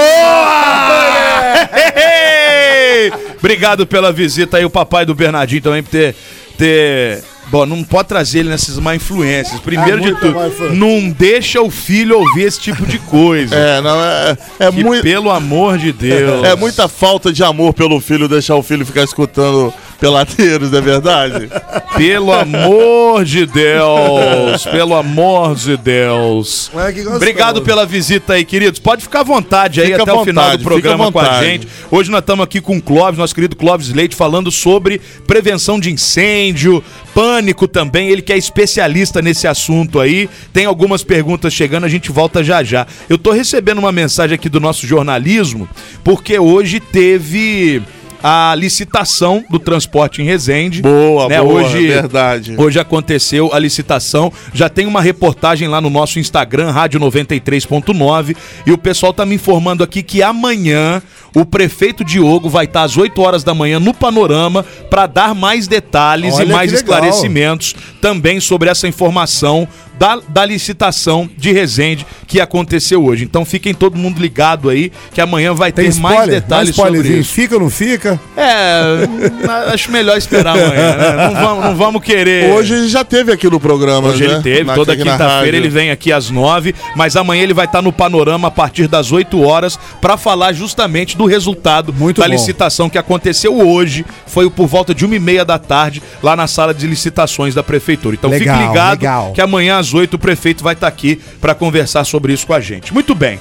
Ei! Obrigado pela visita aí, o papai do Bernardinho também por ter. ter... Bom, não pode trazer ele nessas má influências. Primeiro É, de tudo, não deixa o filho ouvir esse tipo de coisa. É, não, é, é muito. Pelo amor de Deus. É muita falta de amor pelo filho deixar o filho ficar escutando peladeiros, não é verdade? Pelo amor de Deus. Pelo amor de Deus. Obrigado pela visita aí, queridos. Pode ficar à vontade aí Fica até à o final vontade, do programa com a vontade. gente. Hoje nós estamos aqui com o Clóvis, nosso querido Clóvis Leite, falando sobre prevenção de incêndio, pânico também. Ele que é especialista nesse assunto aí. Tem algumas perguntas chegando, a gente volta já já. Eu tô recebendo uma mensagem aqui do nosso jornalismo, porque hoje teve a licitação do transporte em Resende. Boa, né? boa, Hoje, verdade. Hoje aconteceu a licitação. Já tem uma reportagem lá no nosso Instagram, Rádio 93.9. E o pessoal tá me informando aqui que amanhã o prefeito Diogo vai estar às 8 horas da manhã no Panorama para dar mais detalhes Olha e mais esclarecimentos também sobre essa informação da, da licitação de Resende que aconteceu hoje. Então fiquem todo mundo ligado aí que amanhã vai Tem ter mais spoiler? Dá detalhes sobre spoilerzinho. isso. Fica ou não fica? É, acho melhor esperar amanhã, né? Não vamos, não vamos querer. Hoje ele já teve aqui no programa, Hoje né? ele teve, Na- toda quinta-feira ele vem aqui às nove, mas amanhã ele vai estar no Panorama a partir das 8 horas para falar justamente do resultado Muito da bom. licitação que aconteceu hoje. Foi por volta de uma e meia da tarde lá na sala de licitações da prefeitura. Então Legal, fique ligado legal. que amanhã às 8 o prefeito vai estar aqui para conversar sobre isso com a gente. Muito bem.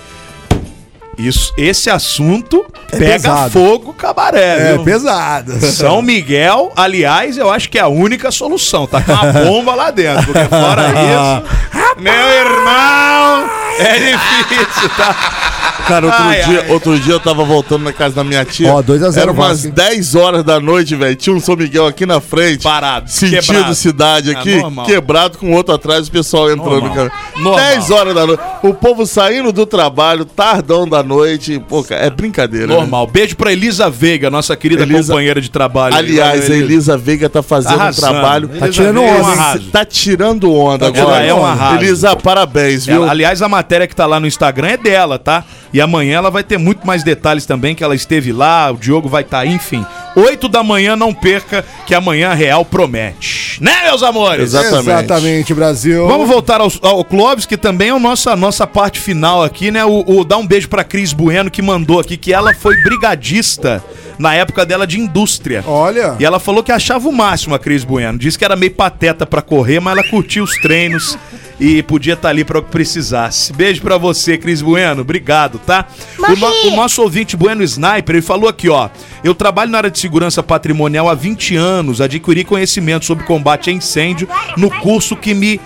Isso, esse assunto É pega pesado. fogo cabaré, É viu? pesado. São Miguel, aliás, eu acho que é a única solução. Tá com uma bomba lá dentro. Porque fora isso, meu irmão, é difícil, tá? Cara, outro, Ai, dia, ai. outro dia eu tava voltando na casa da minha tia. Ó, 2 a 0 Era umas Vasco, hein? 10 horas da noite, velho. Tinha um São Miguel aqui na frente. Parado, Sentido quebrado. cidade Ah, aqui, normal. quebrado com outro atrás, o pessoal entrando. Normal. Cara. Normal. 10 horas da noite. O povo saindo do trabalho, tardão da noite. Pô, cara, é brincadeira. né? Normal. Beijo pra Elisa Veiga, nossa querida Elisa- companheira de trabalho. Aliás, a Elisa Veiga tá fazendo Arrasando. um trabalho. Elisa tirando Veiga é um onda. Tá tirando onda Tá agora. tirando é um arraso. Elisa, parabéns, viu? Ela- aliás, a matéria que tá lá no Instagram é dela, tá? E amanhã ela vai ter muito mais detalhes também, que ela esteve lá, o Diogo vai estar, enfim. 8 da manhã, não perca, que amanhã a Real promete. Né, meus amores? Exatamente. Exatamente, Brasil. Vamos voltar ao, ao Clóvis, que também é a nossa, nossa parte final aqui, né? O, o- dar um beijo pra Cris Bueno, que mandou aqui que ela foi brigadista na época dela de indústria. Olha. E ela falou que achava o máximo a Cris Bueno. Disse que era meio pateta pra correr, mas ela curtia os treinos e podia estar ali para o que precisasse. Beijo pra você, Cris Bueno. Obrigado, tá? O, no- o nosso ouvinte Bueno Sniper, ele falou aqui, ó. Eu trabalho na área de segurança patrimonial há 20 anos, adquiri conhecimento sobre combate a incêndio no curso que me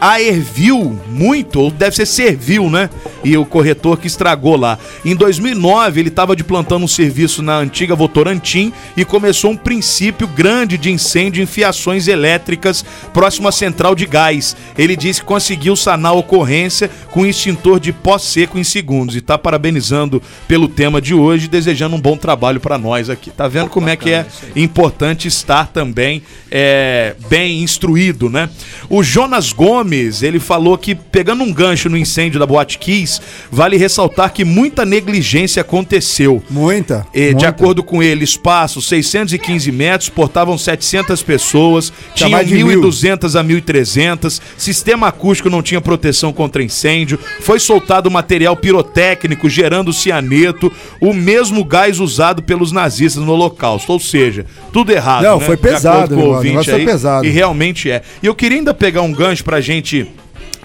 aerviu muito, ou deve ser serviu, né? E o corretor que estragou lá. Em 2009, ele estava de plantão no serviço na antiga Votorantim e começou um princípio grande de incêndio em fiações elétricas próximo à central de gás. Ele disse que conseguiu sanar a ocorrência com um extintor de pó seco em segundos e está parabenizando pelo tema de hoje, desejando um bom trabalho para nós aqui. Tá vendo como é que é importante estar também é, bem instruído, né? O Jonas Gomes, ele falou que pegando um gancho no incêndio da Boate Kiss, vale ressaltar que muita negligência aconteceu. Muita. E, muita. de acordo com ele, espaço 615 metros, portavam 700 pessoas, Tinha tinham mais de mil. 1.200 a 1.300, sistema acústico não tinha proteção contra incêndio, foi soltado material pirotécnico gerando cianeto, o mesmo gás usado pelos nazistas no holocausto, ou seja, tudo errado. Não, né? foi pesado, com o ouvinte negócio foi aí, pesado. E realmente é. E eu queria ainda pegar um gancho pra gente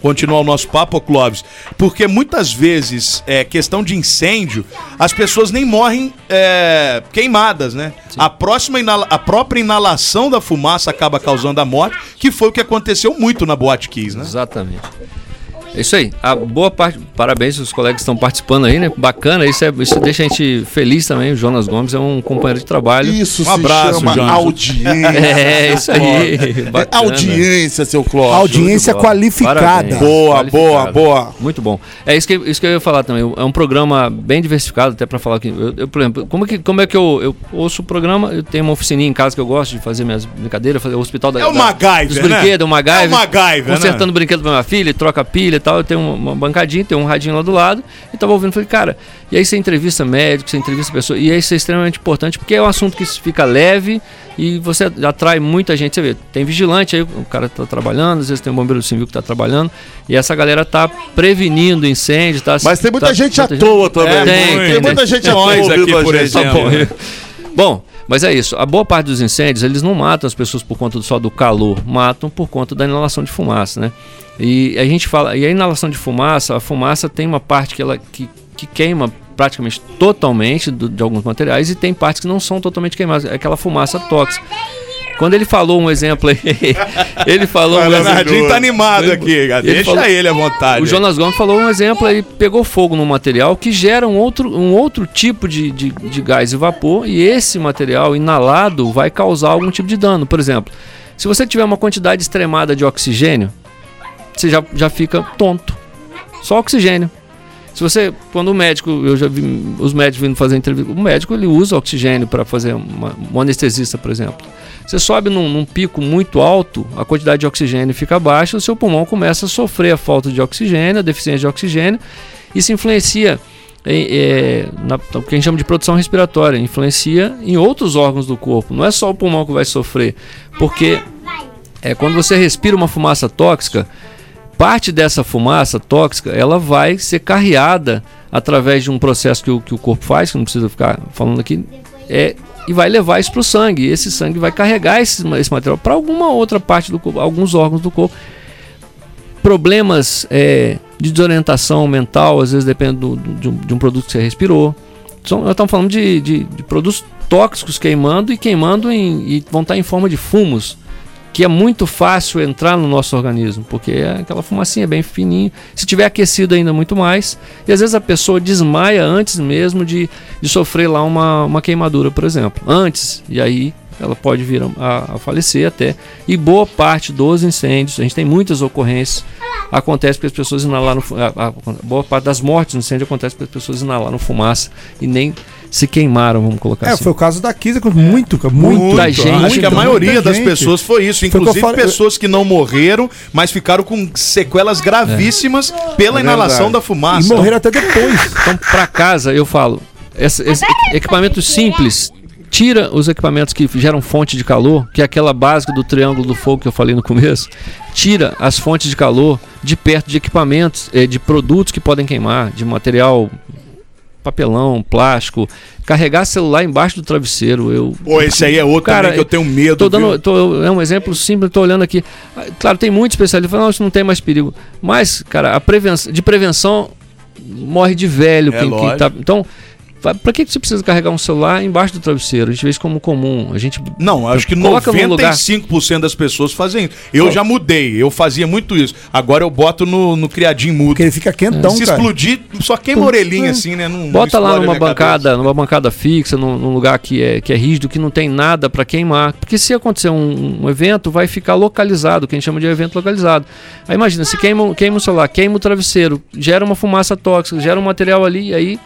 continuar o nosso papo, Clóvis, porque muitas vezes, é, questão de incêndio, as pessoas nem morrem é, queimadas, né? A, próxima a própria inalação da fumaça acaba causando a morte, que foi o que aconteceu muito na Boate Kiss, né? Exatamente. É isso aí. A boa parte. Parabéns os colegas que estão participando aí, né? Bacana. Isso, é, isso deixa a gente feliz também. O Jonas Gomes é um companheiro de trabalho. Isso Um se abraço, chama Jonas. audiência. É, isso aí. É Bacana. audiência, seu Clóvis. Audiência qualificada. Parabéns. Boa, boa, boa. Muito bom. É isso que, isso que eu ia falar também. É um programa bem diversificado, até para falar aqui. Eu, eu, por exemplo, como é que, como é que eu, eu ouço o programa? Eu tenho uma oficininha em casa que eu gosto de fazer minhas brincadeiras, fazer o hospital da, É o da- MacGyver, dos né? brinquedos, o MacGyver. É o MacGyver, né? Consertando o brinquedo pra minha filha, troca pilha, tal, eu tenho uma, bancadinha, tem um radinho lá do lado, e tava ouvindo, falei, cara, e aí você entrevista médico, você entrevista pessoa, e isso é extremamente importante, porque é um assunto que fica leve e você atrai muita gente, você vê, tem vigilante aí, o cara tá trabalhando, às vezes tem um bombeiro civil que tá trabalhando, e essa galera tá prevenindo incêndio, tá... Mas tem muita tá- gente à muita toa também. É, Tem, tem, tem tem, muita gente à toa aqui, por gente. exemplo. Bom. Mas é isso. A boa parte dos incêndios, eles não matam as pessoas por conta só do calor, matam por conta da inalação de fumaça, né? E a gente fala, e a inalação de fumaça, a fumaça tem uma parte que ela que, que queima praticamente totalmente do- de alguns materiais e tem partes que não são totalmente queimadas, é aquela fumaça tóxica. Quando ele falou um exemplo aí, ele falou O um exemplo. Leonardinho tá animado aqui. Ele Deixa falou- ele à vontade. O Jonas Gomes falou um exemplo, ele pegou fogo num material que gera um outro, um outro tipo de, de, de gás e vapor, e esse material inalado vai causar algum tipo de dano. Por exemplo, se você tiver uma quantidade extremada de oxigênio, você já, já fica tonto. Só oxigênio. Se você, quando o médico, eu já vi os médicos vindo fazer entrevista, o médico ele usa oxigênio para fazer uma, um anestesista, por exemplo. Você sobe num, num pico muito alto, a quantidade de oxigênio fica baixa, o seu pulmão começa a sofrer a falta de oxigênio, a deficiência de oxigênio, isso influencia é, na, o que a gente chama de produção respiratória, influencia em outros órgãos do corpo. Não é só o pulmão que vai sofrer, porque é, quando você respira uma fumaça tóxica, parte dessa fumaça tóxica ela vai ser carreada através de um processo que o, que o corpo faz, que não precisa ficar falando aqui, é, e vai levar isso para o sangue. Esse sangue vai carregar esse, esse material para alguma outra parte do corpo, alguns órgãos do corpo. Problemas é, de desorientação mental, às vezes depende do- de, um, de um produto que você respirou. São, nós estamos falando de, de- de produtos tóxicos queimando e queimando em, e vão estar em forma de fumos que é muito fácil entrar no nosso organismo, porque é aquela fumacinha bem fininha. Se tiver aquecido ainda muito mais, e às vezes a pessoa desmaia antes mesmo de, de sofrer lá uma, uma queimadura, por exemplo. Antes, e aí ela pode vir a, a falecer até. E boa parte dos incêndios, a gente tem muitas ocorrências, acontece porque as pessoas inalaram. a- a boa parte das mortes no incêndio acontece porque as pessoas inalaram fumaça e nem se queimaram, vamos colocar É, assim. foi o caso da Kisa, com muito, cara, muito. Muita gente. Acho que a maioria muita das gente. pessoas foi isso. Foi que Inclusive falei- pessoas que não morreram, mas ficaram com sequelas gravíssimas pela É inalação da fumaça. E morreram até depois. Então, para casa, eu falo, essa- esse equipamento simples, tira os equipamentos que geram fonte de calor, que é aquela básica do triângulo do fogo que eu falei no começo, tira as fontes de calor de perto de equipamentos, eh, de produtos que podem queimar, de material papelão, plástico, carregar celular embaixo do travesseiro, eu Pô, esse aí é outro Cara, que eu tenho medo. Tô dando, tô- é um exemplo simples, tô olhando aqui. Ah, Claro, tem muitos especialistas que falam, não, isso não tem mais perigo. Mas, cara, a prevenção, de prevenção morre de velho É quem, quem tá. Então, pra que você precisa carregar um celular embaixo do travesseiro? A gente vê isso como comum. A gente Não, acho que Coloca num lugar. 95% das pessoas fazem isso. Eu já mudei, eu fazia muito isso. Agora eu boto no, no criadinho mudo. Porque ele fica quentão, Se cara. explodir, só queima a orelhinha assim, né? Não, não Bota lá explode a numa bancada, numa bancada fixa, num, num lugar que é, que é rígido, que não tem nada para queimar. Porque se acontecer um, um evento, vai ficar localizado, que a gente chama de evento localizado. Aí imagina, se queima, queima o celular, queima o travesseiro, gera uma fumaça tóxica, gera um material ali, e aí,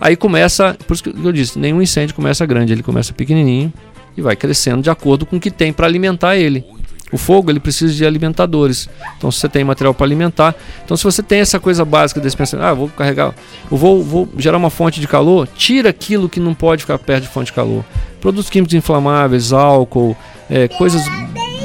aí começa. Por isso que eu disse, nenhum incêndio começa grande, ele começa pequenininho e vai crescendo de acordo com o que tem para alimentar ele. O fogo ele precisa de alimentadores. Então, se você tem material para alimentar, então se você tem essa coisa básica desse pensamento, ah, vou carregar, eu vou, vou gerar uma fonte de calor, tira aquilo que não pode ficar perto de fonte de calor. Produtos químicos inflamáveis, álcool, é, coisas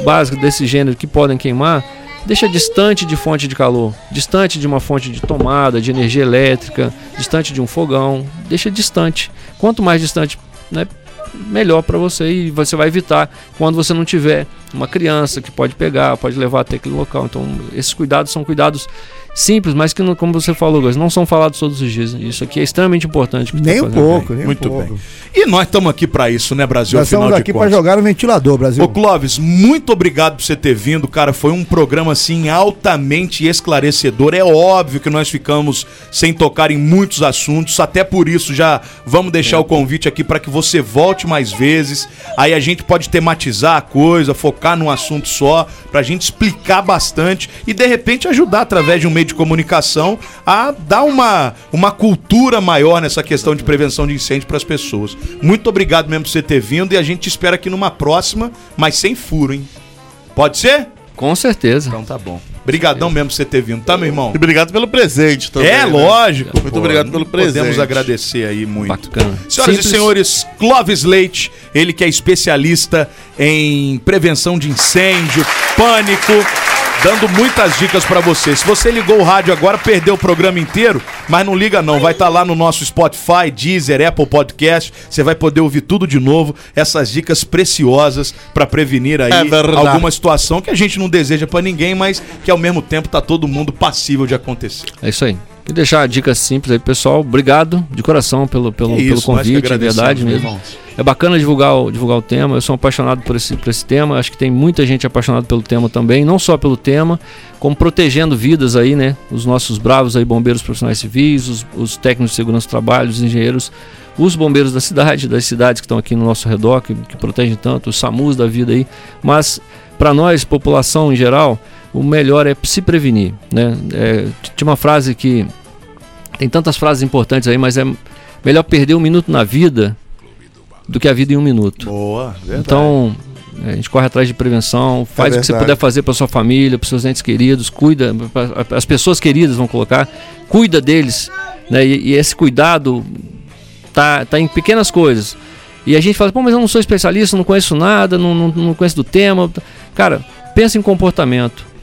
básicas desse gênero que podem queimar, deixa distante de fonte de calor, distante de uma fonte de tomada, de energia elétrica, distante de um fogão, deixa distante. Quanto mais distante, né, melhor para você e você vai evitar quando você não tiver uma criança que pode pegar, pode levar até aquele local. Então, esses cuidados são cuidados simples, mas que, não- como você falou, Gus, não são falados todos os dias. Isso aqui é extremamente importante. que Nem tá um pouco, bem. nem Muito um pouco. bem. E nós estamos aqui para isso, né, Brasil? Nós afinal estamos aqui contas. jogar no ventilador, Brasil. Ô Clóvis, muito obrigado por você ter vindo, cara. Foi um programa assim altamente esclarecedor. É óbvio que nós ficamos sem tocar em muitos assuntos, até por isso já vamos deixar o convite aqui para que você volte mais vezes. Aí a gente pode tematizar a coisa, focar num assunto só, pra gente explicar bastante e de repente ajudar através de um meio de comunicação a dar uma, uma cultura maior nessa questão de prevenção de incêndio para as pessoas. Muito obrigado mesmo por você ter vindo e a gente te espera aqui numa próxima, mas sem furo, hein? Pode ser? Com certeza. Então tá bom. Brigadão mesmo por você ter vindo, tá, meu irmão? E obrigado pelo presente também. É, né? lógico. Muito obrigado pelo Podemos presente. agradecer aí muito. Bacana. Senhoras Simples. e senhores, Clóvis Leite, ele que é especialista em prevenção de incêndio, pânico, dando muitas dicas pra você. Se você ligou o rádio agora, perdeu o programa inteiro, mas não liga não, vai estar lá no nosso Spotify, Deezer, Apple Podcast, você vai poder ouvir tudo de novo, essas dicas preciosas pra prevenir aí É alguma situação que a gente não deseja pra ninguém, mas que ao mesmo tempo tá todo mundo passível de acontecer. É isso aí. E deixar a dica simples aí, pessoal. Obrigado de coração pelo, pelo, pelo isso, que convite, agradecemos, verdade mesmo. irmãos. É bacana divulgar o, divulgar o tema. Eu sou apaixonado por esse, por esse tema. Acho que tem muita gente apaixonada pelo tema também. Não só pelo tema, como protegendo vidas aí, né? Os nossos bravos aí, bombeiros profissionais civis, os, os técnicos de segurança do trabalho, os engenheiros, os bombeiros da cidade, das cidades que estão aqui no nosso redor, que, que protegem tanto, os SAMUs da vida aí. Mas, para nós, população em geral, o melhor é se prevenir, né? É, tinha uma frase que tem tantas frases importantes aí, mas é melhor perder um minuto na vida do que a vida em um minuto. Boa, verdade. Então, é, a gente corre atrás de prevenção, faz o que você puder fazer para sua família, para seus entes queridos, cuida, as pessoas queridas vão colocar, cuida deles, né? E, e esse cuidado tá, tá em pequenas coisas. E a gente fala, pô, mas eu não sou especialista, não conheço nada, não, não, não conheço do tema. Cara, pensa em comportamento.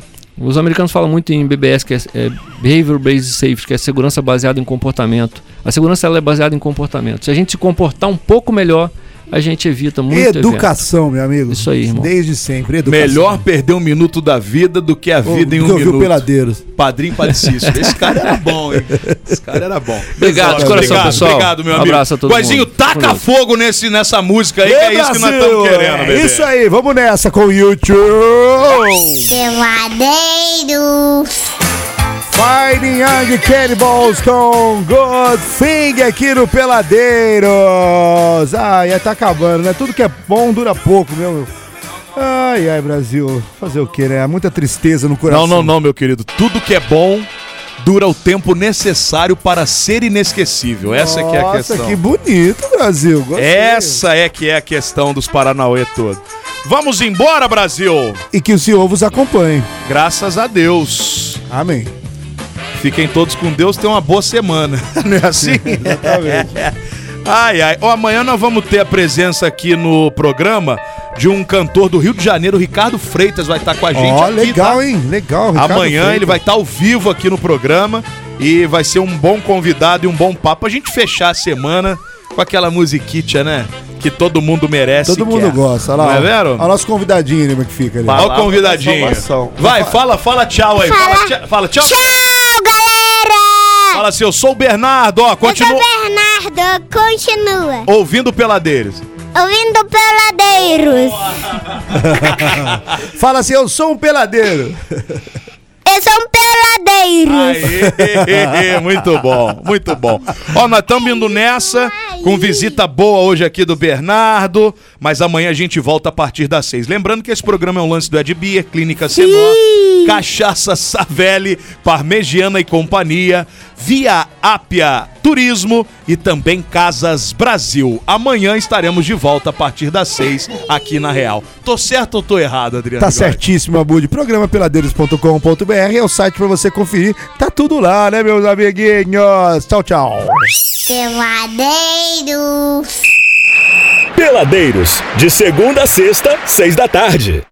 Os americanos falam muito em BBS, que é, é Behavior Based Safety, que é segurança baseada em comportamento. A segurança ela é baseada em comportamento. Se a gente se comportar um pouco melhor, a gente evita muito evento. Educação, meu amigo. Isso aí, irmão. Desde sempre. Educação. Melhor perder um minuto da vida do que a Ô, vida em do um minuto. Peladeiros. Padrinho Padicício. Esse cara era bom, hein? Esse cara era bom. Obrigado, de coração, obrigado, pessoal. Obrigado, meu Um amigo. abraço a todo Guazinho, mundo. taca fogo nesse, nessa música aí, que é isso que nós estamos querendo, É bebê. isso aí, vamos nessa com o YouTube. Peladeiro. Fighting Young Cannibals com Good Thing aqui no Peladeiros. Ai, tá acabando, né? Tudo que é bom dura pouco, meu. Ai, ai, Brasil. Fazer o quê, né? Muita tristeza no coração. Não, não, não, meu querido. Tudo que é bom dura o tempo necessário para ser inesquecível. Essa que é a Nossa, questão. que bonito, Brasil. Gostei. Essa é que é a questão dos Paranauê todo. Vamos embora, Brasil! E que o Senhor vos acompanhe. Graças a Deus. Amém. Fiquem todos com Deus, tenham uma boa semana. Não é assim? ai, ai. Ó, amanhã nós vamos ter a presença aqui no programa de um cantor do Rio de Janeiro, Ricardo Freitas, vai estar com a gente Ó, aqui, legal, tá? hein? Legal. Ricardo Amanhã Freitas. ele vai estar ao vivo aqui no programa e vai ser um bom convidado e um bom papo. A gente fechar a semana com aquela musiquita, né? Que todo mundo merece. Todo mundo quer. gosta. Olha lá. Não é vero? Olha o nosso convidadinho ali, como é que fica ali. Olha o convidadinho. Vai, fala, fala tchau aí. Fala, Fala. tchau. Fala tchau. Fala assim, eu sou o Bernardo, ó, Eu sou continua Bernardo, continua. ouvindo Peladeiros. Ouvindo Peladeiros. Fala assim, eu sou um peladeiro. Eu sou um Peladeiros. Aê, muito bom, muito bom. Ó, nós estamos indo nessa com visita boa hoje aqui do Bernardo, mas amanhã a gente volta a partir das seis. Lembrando que esse programa é um lance do Ed Beer, Clínica Senor, Cachaça Savelli, Parmegiana e Companhia, Via Ápia Turismo e também Casas Brasil. Amanhã estaremos de volta a partir das seis aqui na Real. Tô certo ou tô errado, Adriano? Tá certíssimo, Abud. Programa peladeiros.com.br é o site pra você conferir. Tá tudo lá, né, meus amiguinhos? Tchau, tchau. Peladeiros. Peladeiros, de segunda a sexta, seis da tarde.